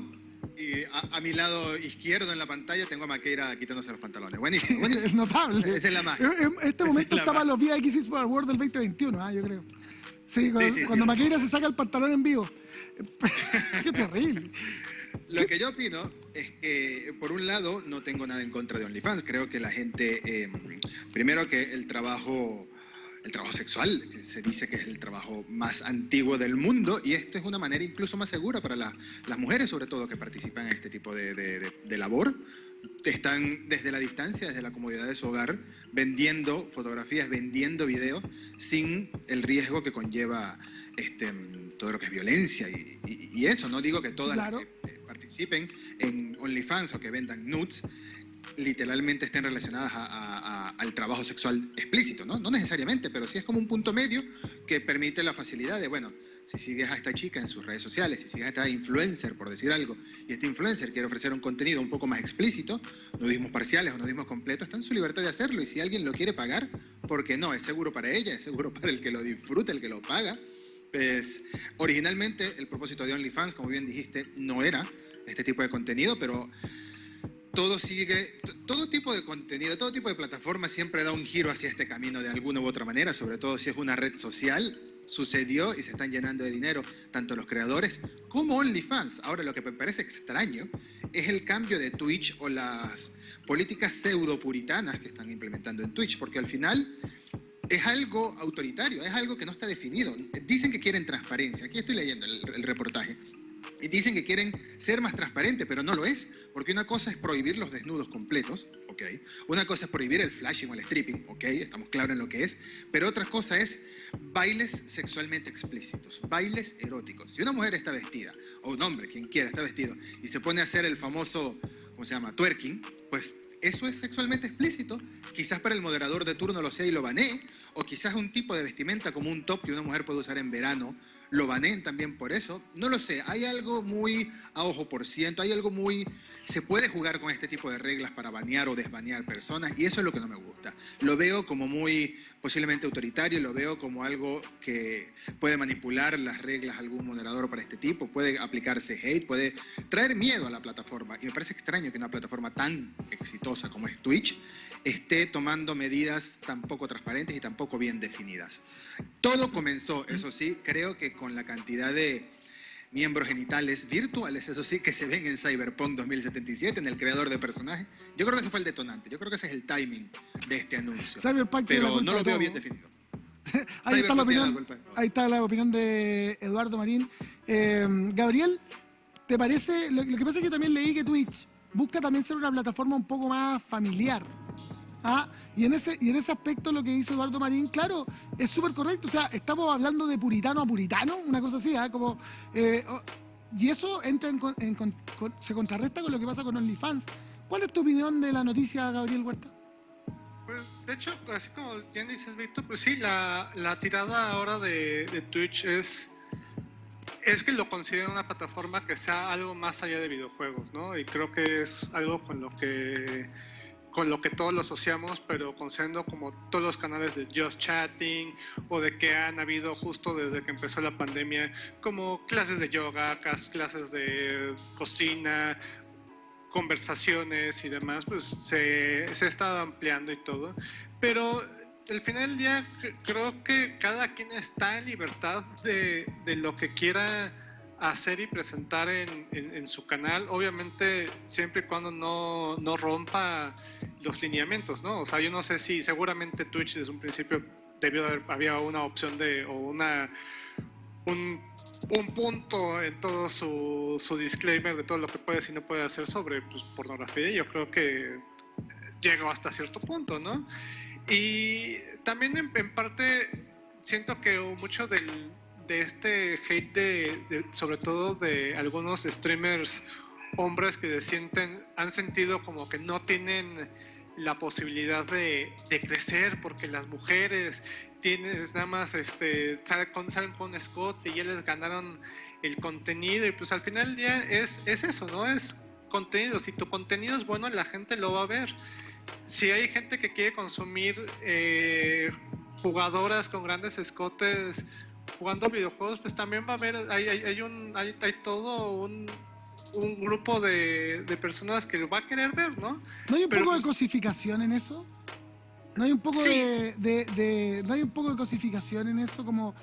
Y a, a mi lado izquierdo en la pantalla tengo a Maqueira quitándose los pantalones. Buenísimo, buenísimo. Es notable. Esa es la magia. En- en Este Esa momento es magia. los Esports World del 2021, ah, yo creo. Sí, cuando, sí, sí. cuando Maqueira se saca el pantalón en vivo. Qué terrible. Lo que yo opino es que, por un lado, no tengo nada en contra de OnlyFans. Creo que la gente, eh, primero que el trabajo, el trabajo sexual, que se dice que es el trabajo más antiguo del mundo, y esto es una manera incluso más segura para la- las mujeres, sobre todo, que participan en este tipo de, de- de- de labor. Están desde la distancia, desde la comodidad de su hogar, vendiendo fotografías, vendiendo videos, sin el riesgo que conlleva este, todo lo que es violencia y, y- y eso. No digo que todas Claro. las que eh, participen en OnlyFans o que vendan nudes literalmente estén relacionadas al trabajo sexual explícito, ¿no? Necesariamente, pero sí es como un punto medio que permite la facilidad de, bueno, si sigues a esta chica en sus redes sociales, si sigues a esta influencer, por decir algo, y este influencer quiere ofrecer un contenido un poco más explícito, nudismos parciales o nudismos completos, está en su libertad de hacerlo, y si alguien lo quiere pagar, ¿por qué no? Es seguro para ella, es seguro para el que lo disfruta, el que lo paga. Pues originalmente el propósito de OnlyFans, como bien dijiste, no era este tipo de contenido, pero todo sigue, todo tipo de contenido, todo tipo de plataforma siempre da un giro hacia este camino de alguna u otra manera, sobre todo si es una red social. Sucedió y se están llenando de dinero tanto los creadores como OnlyFans. Ahora lo que me parece extraño es el cambio de Twitch o las políticas pseudo puritanas que están implementando en Twitch, porque al final es algo autoritario, es algo que no está definido. Dicen que quieren transparencia. Aquí estoy leyendo el, el reportaje. Y dicen que quieren ser más transparentes, pero no lo es, porque una cosa es prohibir los desnudos completos, ¿ok? Una cosa es prohibir el flashing o el stripping, ¿ok? Estamos claros en lo que es, pero otra cosa es bailes sexualmente explícitos, bailes eróticos. Si una mujer está vestida, o un hombre, quien quiera, está vestido, y se pone a hacer el famoso, ¿cómo se llama?, twerking, pues eso es sexualmente explícito. Quizás para el moderador de turno lo sea y lo banee, o quizás un tipo de vestimenta como un top que una mujer puede usar en verano lo baneen también por eso. No lo sé, hay algo muy a ojo por ciento, hay algo muy... Se puede jugar con este tipo de reglas para banear o desbanear personas y eso es lo que no me gusta. Lo veo como muy posiblemente autoritario, lo veo como algo que puede manipular las reglas algún moderador para este tipo, puede aplicarse hate, puede traer miedo a la plataforma. Y me parece extraño que una plataforma tan exitosa como es Twitch esté tomando medidas tan poco transparentes y tan poco bien definidas. Todo comenzó, eso sí, creo que con la cantidad de miembros genitales virtuales, eso sí, que se ven en Cyberpunk 2077, en el creador de personajes. Yo creo que ese fue el detonante, yo creo que ese es el timing de este anuncio. Cyberpunk Pero no lo veo bien definido. Ahí está, la opinión, ahí está la opinión de Eduardo Marín. Eh, Gabriel, ¿te parece? Lo, lo que pasa es que también leí que Twitch busca también ser una plataforma un poco más familiar. ¿Ah? Y, en ese, y en ese aspecto lo que hizo Eduardo Marín, claro, es súper correcto. O sea, estamos hablando de puritano a puritano, una cosa así, ¿ah? como... eh, oh, y eso entra en, en se contrarresta con lo que pasa con OnlyFans. ¿Cuál es tu opinión de la noticia, Gabriel Huerta? Pues, de hecho, así como bien dices, Víctor, pues sí, la, la tirada ahora de, de Twitch es, es que lo consideran una plataforma que sea algo más allá de videojuegos, ¿no? Y creo que es algo con lo que con lo que todos lo asociamos, pero considerando como todos los canales de Just Chatting o de que han habido justo desde que empezó la pandemia, como clases de yoga, clases de cocina, conversaciones y demás, pues se, se ha estado ampliando y todo. Pero al final del día cre- creo que cada quien está en libertad de, de lo que quiera hacer y presentar en, en- en su canal, obviamente siempre y cuando no, no rompa los lineamientos, ¿no? O sea, yo no sé si seguramente Twitch desde un principio debió haber, había una opción de, o una, un, un punto en todo su, su disclaimer de todo lo que puede y no puede hacer sobre pues, pornografía. Yo creo que llegó hasta cierto punto, ¿no? Y también en, en parte siento que mucho del, de este hate, de, de- sobre todo de algunos streamers hombres que se sienten, han sentido como que no tienen la posibilidad de, de crecer porque las mujeres tienes nada más este salen con, salen con Scott y ya les ganaron el contenido y pues al final día es, es eso, ¿no? Es contenido. Si tu contenido es bueno, la gente lo va a ver. Si hay gente que quiere consumir eh, jugadoras con grandes escotes jugando videojuegos, pues también va a haber, hay, hay, hay un, hay, hay todo un, un grupo de, de, personas que lo va a querer ver, ¿no? ¿No hay un Pero poco pues, de cosificación en eso? ¿No hay un poco sí. de, de, de, no hay un poco de cosificación en eso? Como,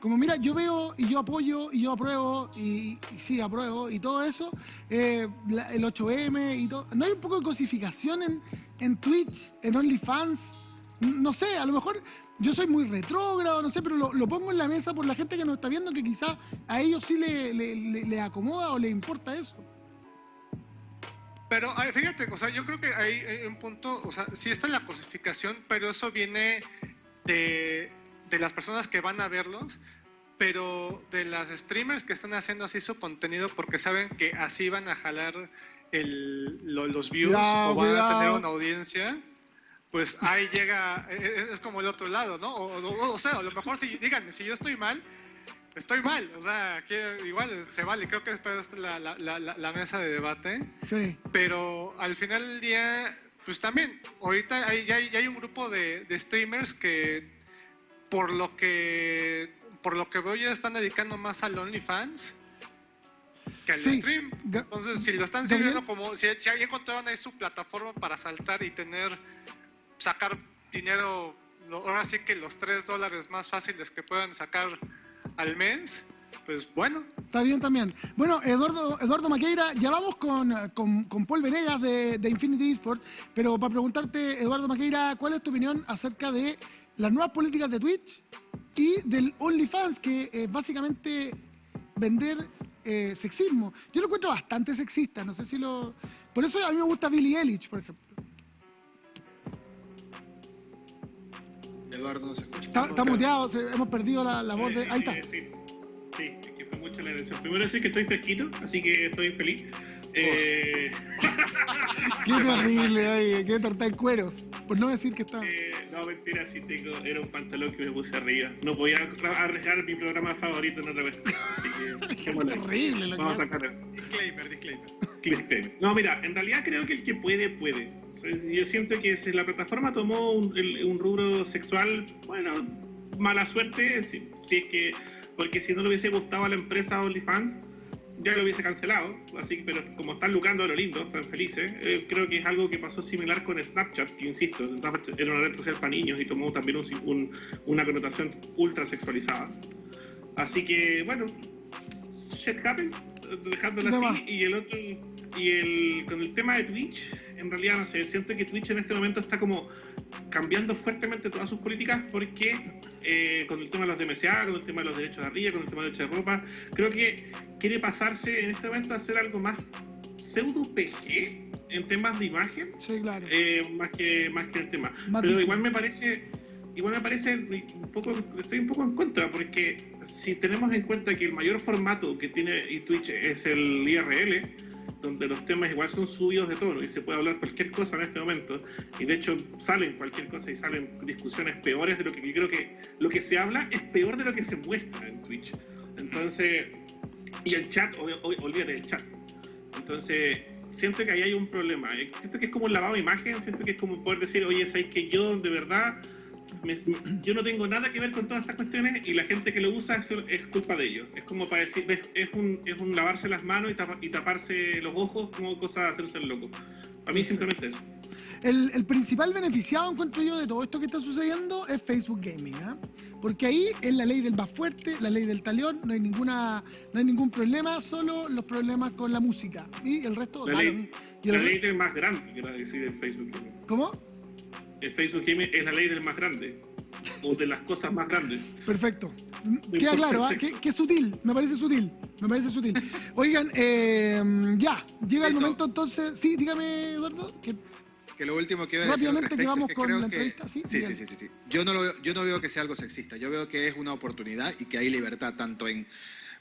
como mira, yo veo y yo apoyo y yo apruebo y, y sí, apruebo y todo eso, eh, la, el 8M y todo. ¿No hay un poco de cosificación en, en Twitch, en OnlyFans? No sé, a lo mejor yo soy muy retrógrado, no sé, pero lo, lo, pongo en la mesa por la gente que nos está viendo que quizás a ellos sí le, le, le, le acomoda o le importa eso. Pero fíjate, o sea, yo creo que hay un punto, o sea, sí está la cosificación, pero eso viene de, de las personas que van a verlos, pero de las streamers que están haciendo así su contenido porque saben que así van a jalar el, lo, los views cuidado, o van cuidado. a tener una audiencia pues ahí llega, es, es, como el otro lado, ¿no? O, o, o, sea, a lo mejor si, díganme, si yo estoy mal, estoy mal, o sea, que igual se vale, creo que después la, la, la, la, mesa de debate, sí. pero al final del día, pues también, ahorita hay, ya, hay, ya hay un grupo de, de, streamers que por lo que por lo que veo ya están dedicando más al OnlyFans que al sí. stream. Entonces, si lo están sirviendo como, si, si encontraron ahí su plataforma para saltar y tener sacar dinero, ahora sí que los 3 dólares más fáciles que puedan sacar al mes, pues bueno. Está bien también. Bueno, Eduardo, Eduardo Maqueira, ya vamos con, con, con Paul Venegas de, de, Infinity Esport, pero para preguntarte, Eduardo Maqueira, ¿cuál es tu opinión acerca de las nuevas políticas de Twitch y del OnlyFans, que es básicamente vender eh, sexismo? Yo lo encuentro bastante sexista, no sé si lo... Por eso a mí me gusta Billie Eilish, por ejemplo. Eduardo no se escucha. Está, está muteado, se, hemos perdido la, la voz de. Ahí está. Sí, sí, es que fue mucha la elección. Primero decir que estoy fresquito, así que estoy feliz. Eh... qué terrible, oye, qué torta en cueros. Por no decir que está. Eh, no, mentira, sí tengo. Era un pantalón que me puse arriba. No podía arriesgar mi programa favorito en otra vez. Así que. qué terrible, lo Vamos a sacar. Disclaimer, disclaimer. Disclaimer. No, mira, en realidad creo que el que puede, puede. Yo siento que si la plataforma tomó un, el, un rubro sexual, bueno, mala suerte, si, si, es que, porque si no le hubiese gustado a la empresa OnlyFans, ya lo hubiese cancelado, así pero como están lucrando a lo lindo, están felices, eh, creo que es algo que pasó similar con Snapchat, que insisto, Snapchat era una red social para niños y tomó también un, un, una connotación ultra sexualizada. Así que, bueno, shit happens, dejándolo no así, y el otro, y el, con el tema de Twitch, en realidad no sé, siento que Twitch en este momento está como cambiando fuertemente todas sus políticas porque eh, con el tema de los DMCA, con el tema de los derechos de arriba, con el tema de los derechos de ropa, creo que quiere pasarse en este momento a hacer algo más pseudo PG en temas de imagen, sí, claro. eh, más que más que el tema. Más Pero igual me parece igual me parece un poco estoy un poco en contra porque si tenemos en cuenta que el mayor formato que tiene Twitch es el IRL donde los temas igual son subidos de tono y se puede hablar cualquier cosa en este momento y de hecho salen cualquier cosa y salen discusiones peores de lo que yo creo que lo que se habla es peor de lo que se muestra en Twitch. Entonces y el chat olvídate del chat. Entonces siento que ahí hay un problema. Siento que es como un lavado de imagen siento que es como poder decir oye sabes que yo de verdad me, yo no tengo nada que ver con todas estas cuestiones y la gente que lo usa es, es culpa de ellos. Es como para decir, es un, es un lavarse las manos y, tapa, y taparse los ojos como cosa de hacerse el loco. A mí simplemente eso. El, el, principal beneficiado, encuentro yo, de todo esto que está sucediendo es Facebook Gaming, ¿eh? Porque ahí es la ley del más fuerte, la ley del talión, no hay ninguna, no hay ningún problema, solo los problemas con la música. Y el resto, la ley, y el la ley del más grande, que la decide el Facebook Gaming. ¿Cómo? El Facebook Gaming es la ley del más grande o de las cosas más grandes. Perfecto. Queda claro, ¿eh? qué, qué, sutil, me parece sutil, me parece sutil. Oigan, eh, ya, llega el momento entonces, sí, dígame Eduardo. Que, que lo último que iba a decir Rápidamente que vamos es que con la que, entrevista, ¿sí? Sí, sí, sí, sí, sí. Yo, no lo veo, yo no veo que sea algo sexista, yo veo que es una oportunidad y que hay libertad tanto en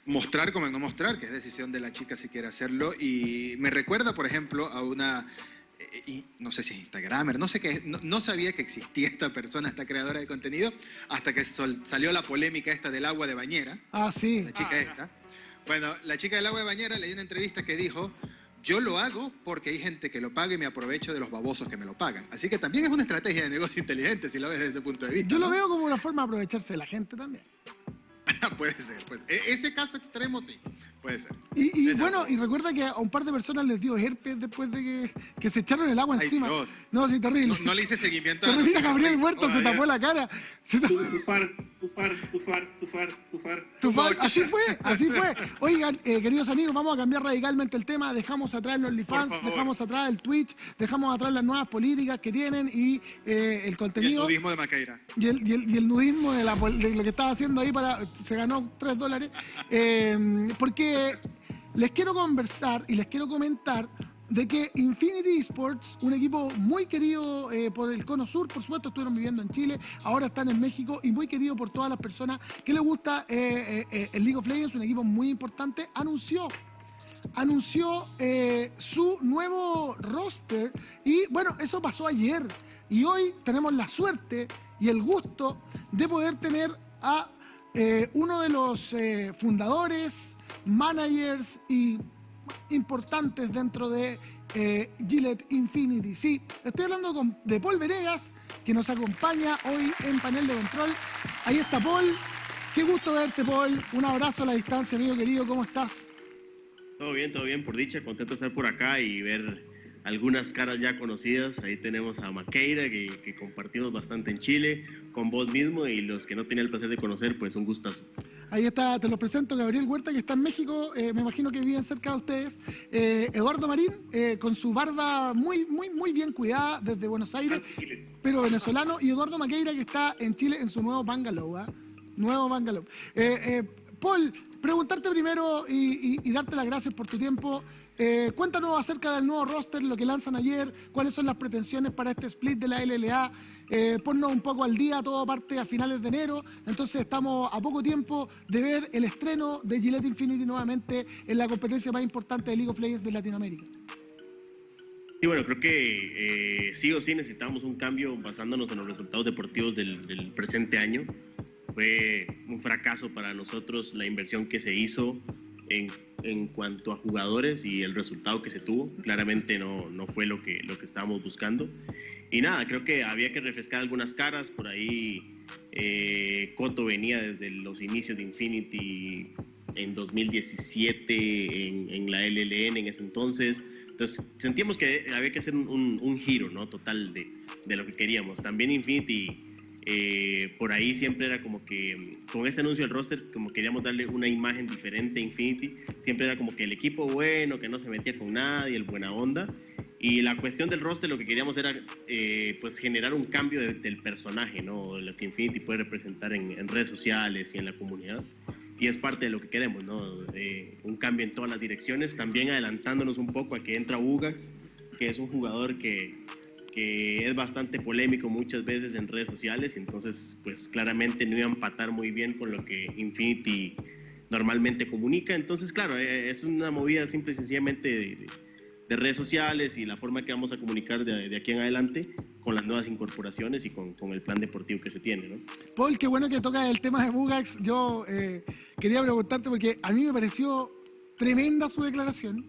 mostrar como en no mostrar, que es decisión de la chica si quiere hacerlo. Y me recuerda, por ejemplo, a una y no sé si es Instagramer, no sé qué, no, no sabía que existía esta persona, esta creadora de contenido, hasta que sol- salió la polémica esta del agua de bañera, Ah, sí. la chica Ah, esta. Bueno, la chica del agua de bañera leí una entrevista que dijo, yo lo hago porque hay gente que lo paga y me aprovecho de los babosos que me lo pagan. Así que también es una estrategia de negocio inteligente si lo ves desde ese punto de vista. Yo lo ¿no? veo como una forma de aprovecharse de la gente también. puede ser, puede ser. E- Ese caso extremo sí, puede ser. Y, bueno, y recuerda que a un par de personas les dio herpes después de que, que se echaron el agua Ay, encima. Dios. No, sí, terrible. No, no le hice seguimiento a la Terrible, noticia. Gabriel Muerto se tapó la cara. Se tapó- Tu- Tufar, tufar, tufar, tufar, tufar. Tu fa- Tufar. así fue, así fue. Oigan, eh, queridos amigos, vamos a cambiar radicalmente el tema. Dejamos atrás los OnlyFans, dejamos atrás el Twitch, dejamos atrás las nuevas políticas que tienen y eh, el Y el contenido nudismo de Maqueira. y el, y el- y el nudismo de, la pol- de lo que estaba haciendo ahí para. Se ganó 3 dólares. Eh, porque les quiero conversar y les quiero comentar de que Infinity Sports, un equipo muy querido eh, por el Cono Sur, por supuesto, estuvieron viviendo en Chile, ahora están en México y muy querido por todas las personas que les gusta eh, eh, el League of Legends, un equipo muy importante, anunció anunció su nuevo roster y bueno, eso pasó ayer y hoy tenemos la suerte y el gusto de poder tener a uno de los fundadores, managers y importantes dentro de eh, Gillette Infinity. Sí, estoy hablando con- de Paul Venegas, que nos acompaña hoy en panel de control. Ahí está Paul. Qué gusto verte, Paul. Un abrazo a la distancia, amigo querido. ¿Cómo estás? Todo bien, todo bien, por dicha, contento de estar por acá y ver algunas caras ya conocidas. Ahí tenemos a Maqueira, que, que compartimos bastante en Chile, con vos mismo y los que no tenía el placer de conocer, pues un gustazo. Ahí está, te lo presento, Gabriel Huerta, que está en México, eh, me imagino que viven cerca de ustedes. Eh, Eduardo Marín, eh, con su barba muy, muy, muy bien cuidada desde Buenos Aires, pero venezolano. Y Eduardo Maqueira, que está en Chile en su nuevo bungalow, ¿ah? Nuevo bungalow. Eh, eh, Paul, preguntarte primero y, y- y darte las gracias por tu tiempo. Eh, cuéntanos acerca del nuevo roster, lo que lanzan ayer, cuáles son las pretensiones para este split de la LLA. Eh, ponnos un poco al día, todo parte a finales de enero. Entonces estamos a poco tiempo de ver el estreno de Gillette Infinity nuevamente en la competencia más importante de League of Legends de Latinoamérica. Y bueno, creo que eh, sí o sí necesitamos un cambio basándonos en los resultados deportivos del, del presente año. Fue un fracaso para nosotros la inversión que se hizo en, en cuanto a jugadores y el resultado que se tuvo. Claramente no, no fue lo que, lo que estábamos buscando. Y nada, creo que había que refrescar algunas caras. Por ahí eh, Coto venía desde los inicios de Infinity en 2017 en, en la LLN en ese entonces. Entonces sentíamos que había que hacer un, un- un giro ¿no? total de, de lo que queríamos. También Infinity, eh, por ahí siempre era como que, con este anuncio del roster, como queríamos darle una imagen diferente a Infinity, siempre era como que el equipo bueno, que no se metía con nadie, el buena onda. Y la cuestión del roster lo que queríamos era eh, pues generar un cambio de- del personaje, ¿no? Lo que Infinity puede representar en, redes sociales y en la comunidad. Y es parte de lo que queremos, ¿no? Eh, un cambio en todas las direcciones, también adelantándonos un poco a que entra Ugax, que es un jugador que, que es bastante polémico muchas veces en redes sociales, entonces pues claramente no iba a empatar muy bien con lo que Infinity normalmente comunica, entonces claro, eh, es una movida simple y sencillamente de, de- de redes sociales y la forma que vamos a comunicar de, de aquí en adelante con las nuevas incorporaciones y con, con el plan deportivo que se tiene, ¿no? Paul, qué bueno que toca el tema de Bugax. Yo eh, quería preguntarte porque a mí me pareció tremenda su declaración.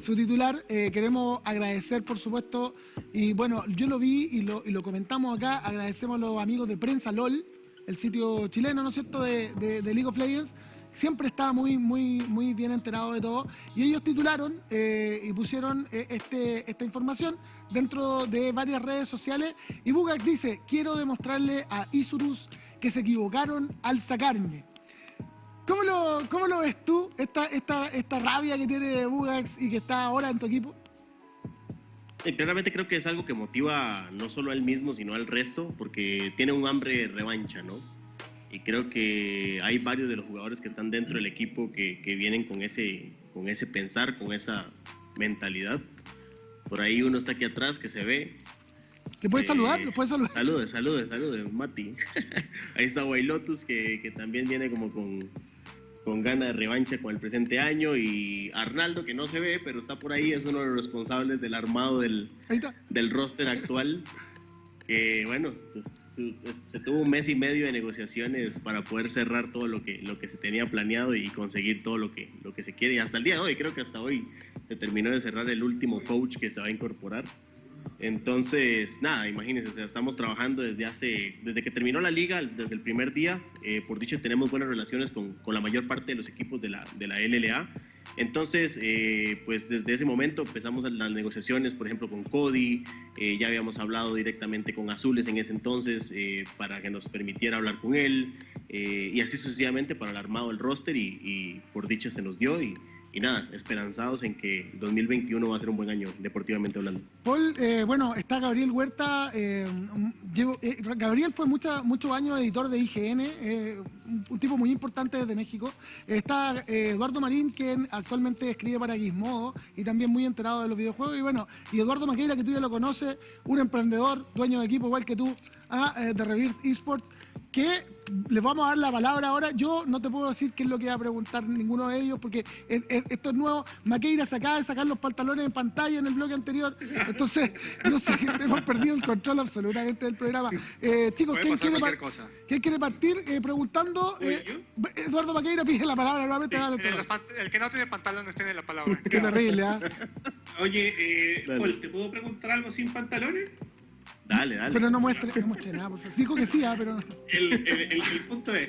Su titular, eh, queremos agradecer, por supuesto, y bueno, yo lo vi y lo, comentamos acá, agradecemos a los amigos de Prensa LOL, el sitio chileno, ¿no es cierto?, de, League of Legends, siempre está muy, muy, muy bien enterado de todo, y ellos titularon eh, y pusieron eh, este, esta información dentro de varias redes sociales, y Bugax dice, quiero demostrarle a Isurus que se equivocaron al sacarme. ¿Cómo lo, cómo lo ves tú, esta, esta, esta rabia que tiene Bugax y que está ahora en tu equipo? Y claramente creo que es algo que motiva no solo a él mismo, sino al resto, porque tiene un hambre de revancha, ¿no? Y creo que hay varios de los jugadores que están dentro del equipo que, que vienen con ese, con ese pensar, con esa mentalidad. Por ahí uno está aquí atrás que se ve. ¿Le puedes Eh, saludar? ¿Lo puedes saludar? Saludos, saludos, saludos, Mati. ahí está Lotus que, que también viene como con, con gana de revancha con el presente año y Arnaldo, que no se ve, pero está por ahí, es uno de los responsables del armado del, del roster actual, que bueno, su- se tuvo un mes y medio de negociaciones para poder cerrar todo lo que, lo que se tenía planeado y conseguir todo lo que, lo que se quiere. Y hasta el día de hoy, creo que hasta hoy se terminó de cerrar el último coach que se va a incorporar. Entonces, nada, imagínense, o sea, estamos trabajando desde hace, desde que terminó la liga, desde el primer día. Eh, por dicho, tenemos buenas relaciones con, con la mayor parte de los equipos de la, de la LLA. Entonces, eh, pues desde ese momento empezamos las negociaciones, por ejemplo, con Cody, eh, ya habíamos hablado directamente con Azules en ese entonces eh, para que nos permitiera hablar con él, eh, y así sucesivamente para el armado del roster, y, y por dicho se nos dio, y, y nada, esperanzados en que 2021 va a ser un buen año deportivamente hablando. Paul, eh, bueno, está Gabriel Huerta. eh, llevo- eh, Gabriel fue mucha- muchos años editor de IGN, eh, un, tipo muy importante desde México. Está eh, Eduardo Marín, quien actualmente escribe para Gizmodo y también muy enterado de los videojuegos. Y bueno, y Eduardo Maqueira, que tú ya lo conoces, un emprendedor, dueño de equipo igual que tú, ah, eh, de Revir Esports. Que les vamos a dar la palabra ahora. Yo no te puedo decir qué es lo que va a preguntar ninguno de ellos, porque es- es- esto es nuevo. Maqueira se acaba de sacar los pantalones en pantalla en el bloque anterior. Entonces, no sé, hemos perdido el control absolutamente del programa. Eh, chicos, ¿quién quiere, cosa. quién quiere partir eh, preguntando? ¿Voy Eh? Eduardo Maqueira pide la palabra nuevamente. dale, El, pan- el que no tiene pantalones tiene la palabra. Qué terrible, ¿ah? Oye, eh. Paul, ¿te puedo preguntar algo sin pantalones? Dale, dale. Pero no muestre, no muestre nada, por favor. Dijo que sí, ah, pero no. El, el- el- el punto es,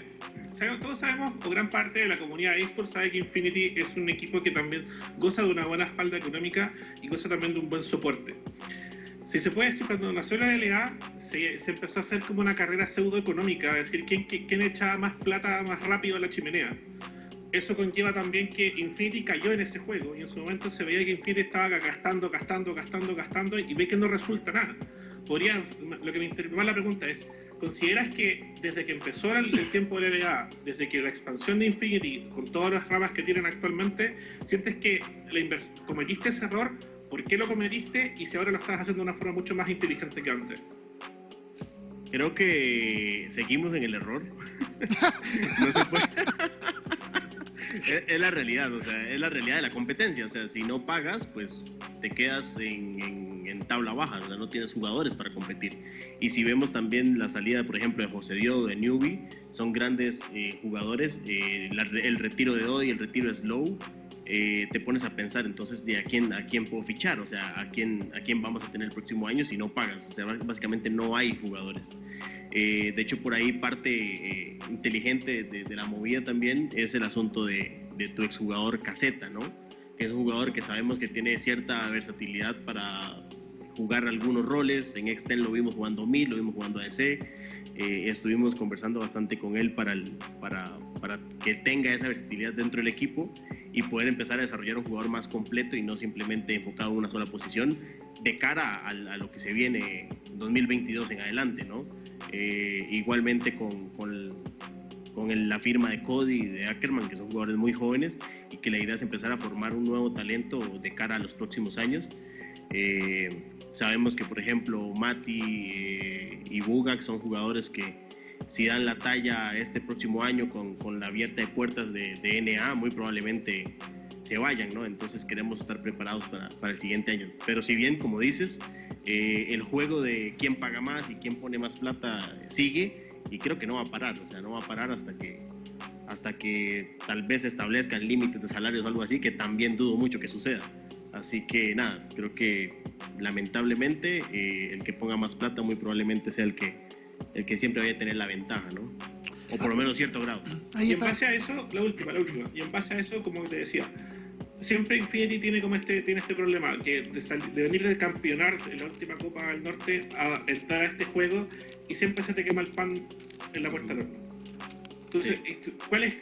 todos sabemos, o gran parte de la comunidad de eSports sabe que Infinity es un equipo que también goza de una buena espalda económica y goza también de un buen soporte. Si se puede decir, cuando nació la LA, se, se empezó a hacer como una carrera pseudoeconómica, es decir, ¿quién, quién, quién echaba más plata más rápido a la chimenea. Eso conlleva también que Infinity cayó en ese juego y en su momento se veía que Infinity estaba gastando, gastando, gastando, gastando y ve que no resulta nada. Podría, lo que me interesa la pregunta es, ¿consideras que desde que empezó el, tiempo de LA, desde que la expansión de Infinity, con todas las ramas que tienen actualmente, sientes que la cometiste ese error? ¿Por qué lo cometiste? Y si ahora lo estás haciendo de una forma mucho más inteligente que antes. Creo que seguimos en el error. no se puede. es, la realidad, o sea, es la realidad de la competencia. O sea, si no pagas, pues te quedas en- en tabla baja, o sea, no tienes jugadores para competir. Y si vemos también la salida, por ejemplo, de José Diodo de Newbie, son grandes eh, jugadores. eh, la- el retiro de Odi, el retiro de Slow, eh, te pones a pensar entonces de a quién, a quién puedo fichar, o sea, a quién, a quién vamos a tener el próximo año si no pagas. O sea, bás- básicamente no hay jugadores. Eh, de hecho, por ahí parte eh, inteligente de, de la movida también es el asunto de, de tu exjugador Caseta, ¿no? Que es un jugador que sabemos que tiene cierta versatilidad para jugar algunos roles. En Extend lo vimos jugando mid, lo vimos jugando ADC. Eh, estuvimos conversando bastante con él para, el- para, para que tenga esa versatilidad dentro del equipo y poder empezar a desarrollar un jugador más completo y no simplemente enfocado en una sola posición de cara a, a lo que se viene 2022 en adelante, ¿no? Eh, igualmente con, con, con el- la firma de Cody y de Ackerman, que son jugadores muy jóvenes y que la idea es empezar a formar un nuevo talento de cara a los próximos años. Eh, sabemos que, por ejemplo, Mati eh, y Bugak son jugadores que si dan la talla este próximo año con, con la abierta de puertas de, de NA, muy probablemente se vayan, ¿no? Entonces queremos estar preparados para, para el siguiente año. Pero si bien, como dices, eh, el juego de quién paga más y quién pone más plata sigue y creo que no va a parar, o sea, no va a parar hasta que hasta que tal vez establezcan límites de salarios o algo así, que también dudo mucho que suceda. Así que nada, creo que lamentablemente eh, el que ponga más plata muy probablemente sea el que, el que siempre vaya a tener la ventaja, ¿no? O por lo menos cierto grado. Ahí y en base a eso, la última, la última, y en base a eso, como te decía, siempre Infinity tiene como este, tiene este problema, que de, sal- de venir de campeonar en la última Copa del Norte a entrar a este juego y siempre se te quema el pan en la puerta del horno. Entonces, ¿cuál es,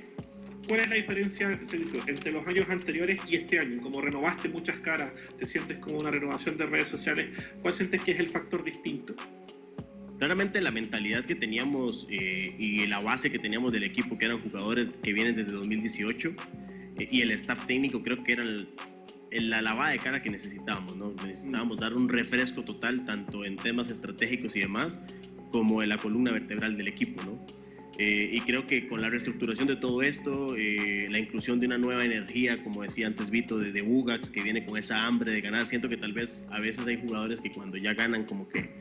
¿cuál es la diferencia entre los años anteriores y este año? Como renovaste muchas caras, te sientes como una renovación de redes sociales, ¿cuál sientes que es el factor distinto? Claramente la mentalidad que teníamos eh, y la base que teníamos del equipo, que eran jugadores que vienen desde 2018, eh, y el staff técnico creo que era el- el- la lavada de cara que necesitábamos, ¿no? Necesitábamos dar un refresco total, tanto en temas estratégicos y demás, como en la columna vertebral del equipo, ¿no? Eh, y creo que con la reestructuración de todo esto, eh, la inclusión de una nueva energía, como decía antes Vito, de, de que viene con esa hambre de ganar, siento que tal vez a veces hay jugadores que cuando ya ganan como que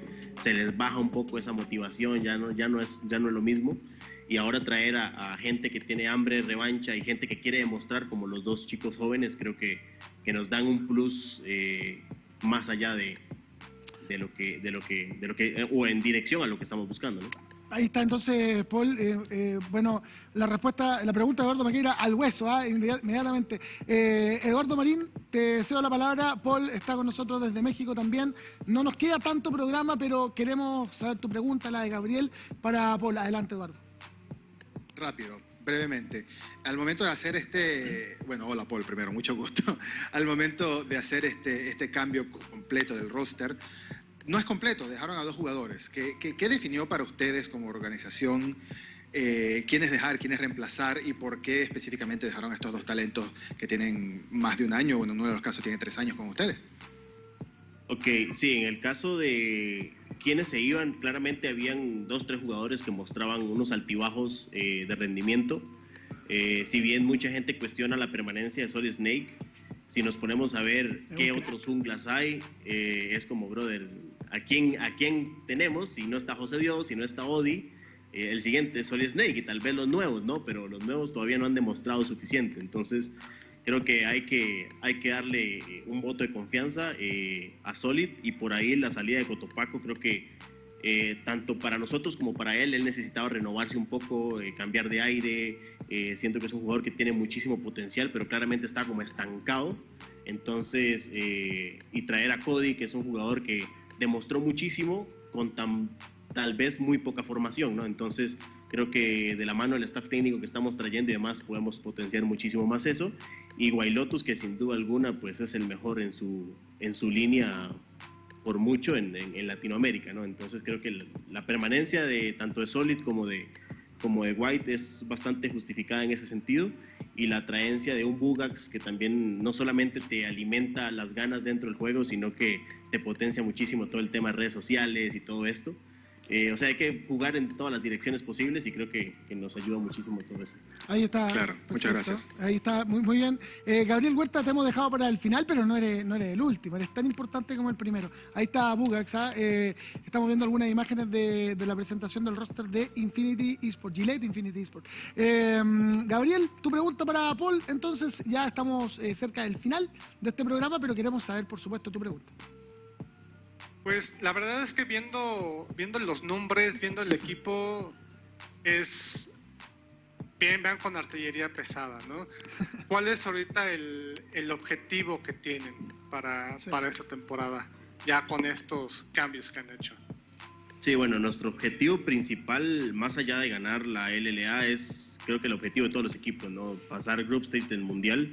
se les baja un poco esa motivación, ya no, ya no, es, ya no es lo mismo. Y ahora traer a, a gente que tiene hambre, revancha y gente que quiere demostrar, como los dos chicos jóvenes, creo que, que nos dan un plus eh, más allá de, de lo que, de lo que, de lo que, o en dirección a lo que estamos buscando, ¿no? Ahí está entonces, Paul. Eh, eh, bueno, la respuesta, la pregunta de Eduardo Maqueira al hueso, ¿ah? inmediatamente. Eh, Eduardo Marín, te cedo la palabra. Paul está con nosotros desde México también. No nos queda tanto programa, pero queremos saber tu pregunta, la de Gabriel, para Paul. Adelante, Eduardo. Rápido, brevemente. Al momento de hacer este, bueno, hola Paul, primero, mucho gusto. Al momento de hacer este, este cambio completo del roster, no es completo, dejaron a dos jugadores. ¿Qué, qué, qué definió para ustedes como organización eh, quiénes dejar, quiénes reemplazar y por qué específicamente dejaron a estos dos talentos que tienen más de un año, bueno, en uno de los casos tiene tres años con ustedes? Ok, sí, en el caso de quienes se iban, claramente habían dos, tres jugadores que mostraban unos altibajos eh, de rendimiento. Eh, si bien mucha gente cuestiona la permanencia de Solid Snake, si nos ponemos a ver qué otros junglas hay, eh, es como, brother, ¿a quién, ¿a quién tenemos? Si no está José Dios, si no está Odi, eh, el siguiente es Solid Snake y tal vez los nuevos, ¿no? Pero los nuevos todavía no han demostrado suficiente. Entonces, creo que hay que, hay que darle un voto de confianza eh, a Solid y por ahí la salida de Cotopaco creo que eh, tanto para nosotros como para él, él necesitaba renovarse un poco, cambiar de aire. Siento que es un jugador que tiene muchísimo potencial, pero claramente está como estancado. Entonces, y traer a Cody, que es un jugador que demostró muchísimo con tal vez muy poca formación, ¿no? Entonces, creo que de la mano del staff técnico que estamos trayendo y demás podemos potenciar muchísimo más eso. Y Guaylotus, que sin duda alguna, pues es el mejor en su, en su línea por mucho en, Latinoamérica, ¿no? Entonces creo que la, la, permanencia de tanto de Solid como de, como de White es bastante justificada en ese sentido y la traencia de un Bugax que también no solamente te alimenta las ganas dentro del juego, sino que te potencia muchísimo todo el tema de redes sociales y todo esto. Eh, o sea, hay que jugar en todas las direcciones posibles y creo que, que nos ayuda muchísimo todo eso. Ahí está. Claro, perfecto. muchas gracias. Ahí está, muy, muy bien. Eh, Gabriel Huerta, te hemos dejado para el final, pero no eres, no eres el último, eres tan importante como el primero. Ahí está Bugax, ¿ah? eh, estamos viendo algunas imágenes de, de, la presentación del roster de Infinity Esports, Gillette Infinity Esports. Eh, Gabriel, tu pregunta para Paul, entonces ya estamos eh, cerca del final de este programa, pero queremos saber, por supuesto, tu pregunta. Pues la verdad es que viendo, viendo los nombres, viendo el equipo, es bien, vean con artillería pesada, ¿no? ¿Cuál es ahorita el, el objetivo que tienen para, sí. para esta temporada, ya con estos cambios que han hecho? Sí, bueno, nuestro objetivo principal, más allá de ganar la LLA, es creo que el objetivo de todos los equipos, ¿no? Pasar Group Stage del Mundial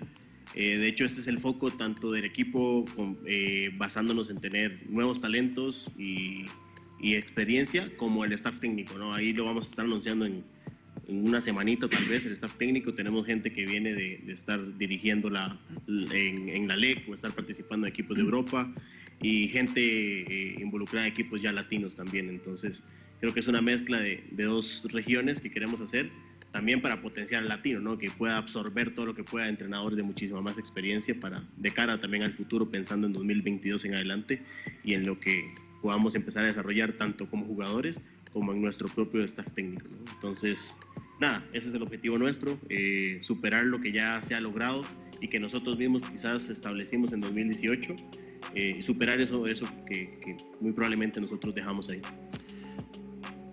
eh, de hecho, este es el foco tanto del equipo eh, basándonos en tener nuevos talentos y, experiencia, como el staff técnico. ¿no? Ahí lo vamos a estar anunciando en, una semanita tal vez, el staff técnico. Tenemos gente que viene de, de estar dirigiendo la, en, en, la LEC o estar participando en equipos de Europa y gente eh, involucrada en equipos ya latinos también. Entonces, creo que es una mezcla de, de dos regiones que queremos hacer también para potenciar al latino, ¿no? que pueda absorber todo lo que pueda entrenadores de muchísima más experiencia para de cara también al futuro, pensando en 2022 en adelante y en lo que podamos empezar a desarrollar tanto como jugadores como en nuestro propio staff técnico. ¿no? Entonces, nada, ese es el objetivo nuestro, eh, superar lo que ya se ha logrado y que nosotros mismos quizás establecimos en 2018 eh, superar eso, eso que, que muy probablemente nosotros dejamos ahí.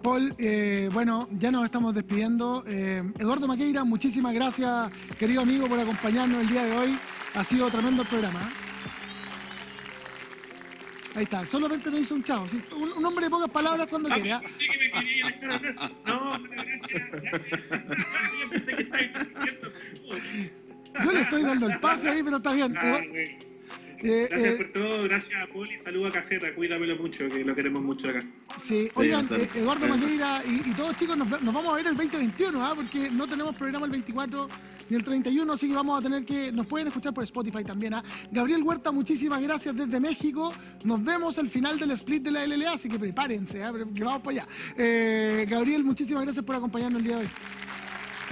Paul, eh, bueno, ya nos estamos despidiendo. Eh, Eduardo Maqueira, muchísimas gracias, querido amigo, por acompañarnos el día de hoy. Ha sido tremendo el programa. ¿eh? Ahí está, solamente nos hizo un chavo. ¿sí? Un, un, hombre de pocas palabras cuando ah, quiera. Así que me quería No, gracias, gracias. Yo pensé que estaba Yo le estoy dando el pase ahí, pero está bien. Ah, eh, gracias eh, por todo, gracias a Poli, saludo a Caseta, cuídamelo mucho, que lo queremos mucho acá. Sí, oigan, eh, Eduardo Maqueira y, y, todos chicos, nos, nos, vamos a ver el 2021, ¿ah? porque no tenemos programa el 24, ni el 31, así que vamos a tener que, nos pueden escuchar por Spotify también. ¿ah? Gabriel Huerta, muchísimas gracias desde México. Nos vemos al final del split de la LLA, así que prepárense, ¿ah? que vamos para allá. Eh, Gabriel, muchísimas gracias por acompañarnos el día de hoy.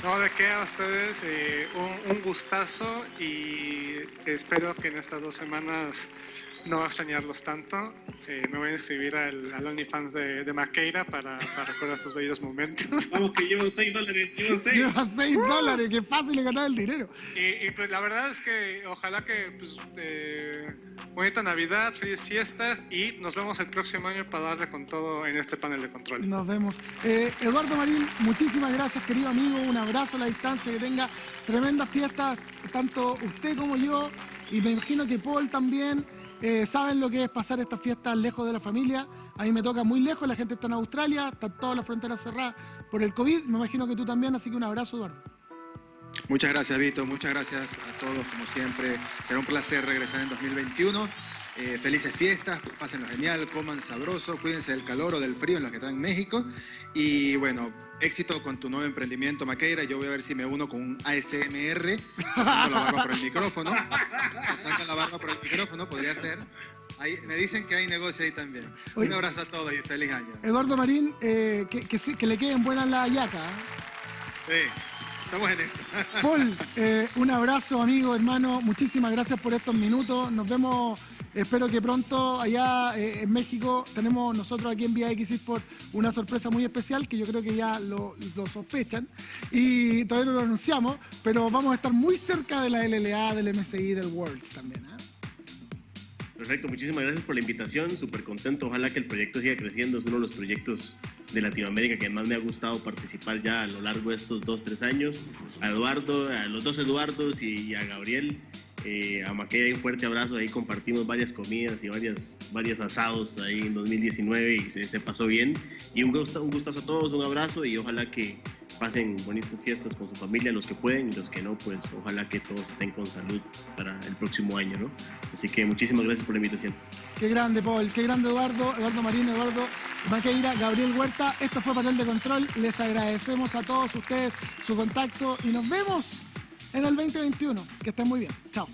No, de qué a ustedes, eh, un, un gustazo y espero que en estas dos semanas no voy a extrañarlos tanto. Eh, me voy a inscribir al, al OnlyFans de, de Maqueira para, para recordar estos bellos momentos. Vamos, que llevo 6 dólares, llevo 6. Lleva 6 dólares, qué fácil es ganar el dinero. Y, y, pues la verdad es que ojalá que pues, eh, bonita Navidad, feliz fiestas y nos vemos el próximo año para darle con todo en este panel de control. Nos vemos. Eh, Eduardo Marín, muchísimas gracias, querido amigo. Un abrazo a la distancia, que tenga tremendas fiestas, tanto usted como yo. Y me imagino que Paul también. Eh, saben lo que es pasar estas fiestas lejos de la familia. A mí me toca muy lejos, la gente está en Australia, están todas las fronteras cerradas por el COVID. Me imagino que tú también, así que un abrazo, Eduardo. Muchas gracias, Vito. Muchas gracias a todos, como siempre. Será un placer regresar en 2021. Eh, felices fiestas, pásenlo genial, coman sabroso, cuídense del calor o del frío en los que están en México. Y bueno, éxito con tu nuevo emprendimiento, Maqueira. Yo voy a ver si me uno con un ASMR, pasando la barba por el micrófono. Pasando la barba por el micrófono, podría ser. Ahí, me dicen que hay negocio ahí también. Oye. Un abrazo a todos y feliz año. Eduardo Marín, eh, que, que, sí- que le queden buenas las yacas. ¿eh? Sí, Paul, eh, un abrazo, amigo, hermano. Muchísimas gracias por estos minutos. Nos vemos, espero que pronto allá eh, en México. Tenemos nosotros aquí en Vía X por una sorpresa muy especial que yo creo que ya lo, lo sospechan y todavía no lo anunciamos, pero vamos a estar muy cerca de la LLA, del MSI, del Worlds también. ¿eh? Perfecto, muchísimas gracias por la invitación, súper contento, ojalá que el proyecto siga creciendo, es uno de los proyectos de Latinoamérica que más me ha gustado participar ya a lo largo de estos dos, tres años. A Eduardo, a los dos Eduardos y, a Gabriel, eh, a Maqueda un fuerte abrazo, ahí compartimos varias comidas y varias, varios asados ahí en 2019 y se, se pasó bien. Y un, gusto, un gustazo a todos, un abrazo y ojalá que pasen bonitas fiestas con su familia, los que pueden y los que no, pues ojalá que todos estén con salud para el próximo año, ¿no? Así que muchísimas gracias por la invitación. Qué grande, Paul, qué grande Eduardo, Eduardo Marín, Eduardo Maqueira, Gabriel Huerta. Esto fue Panel de Control. Les agradecemos a todos ustedes su contacto y nos vemos en el 2021. Que estén muy bien. Chao.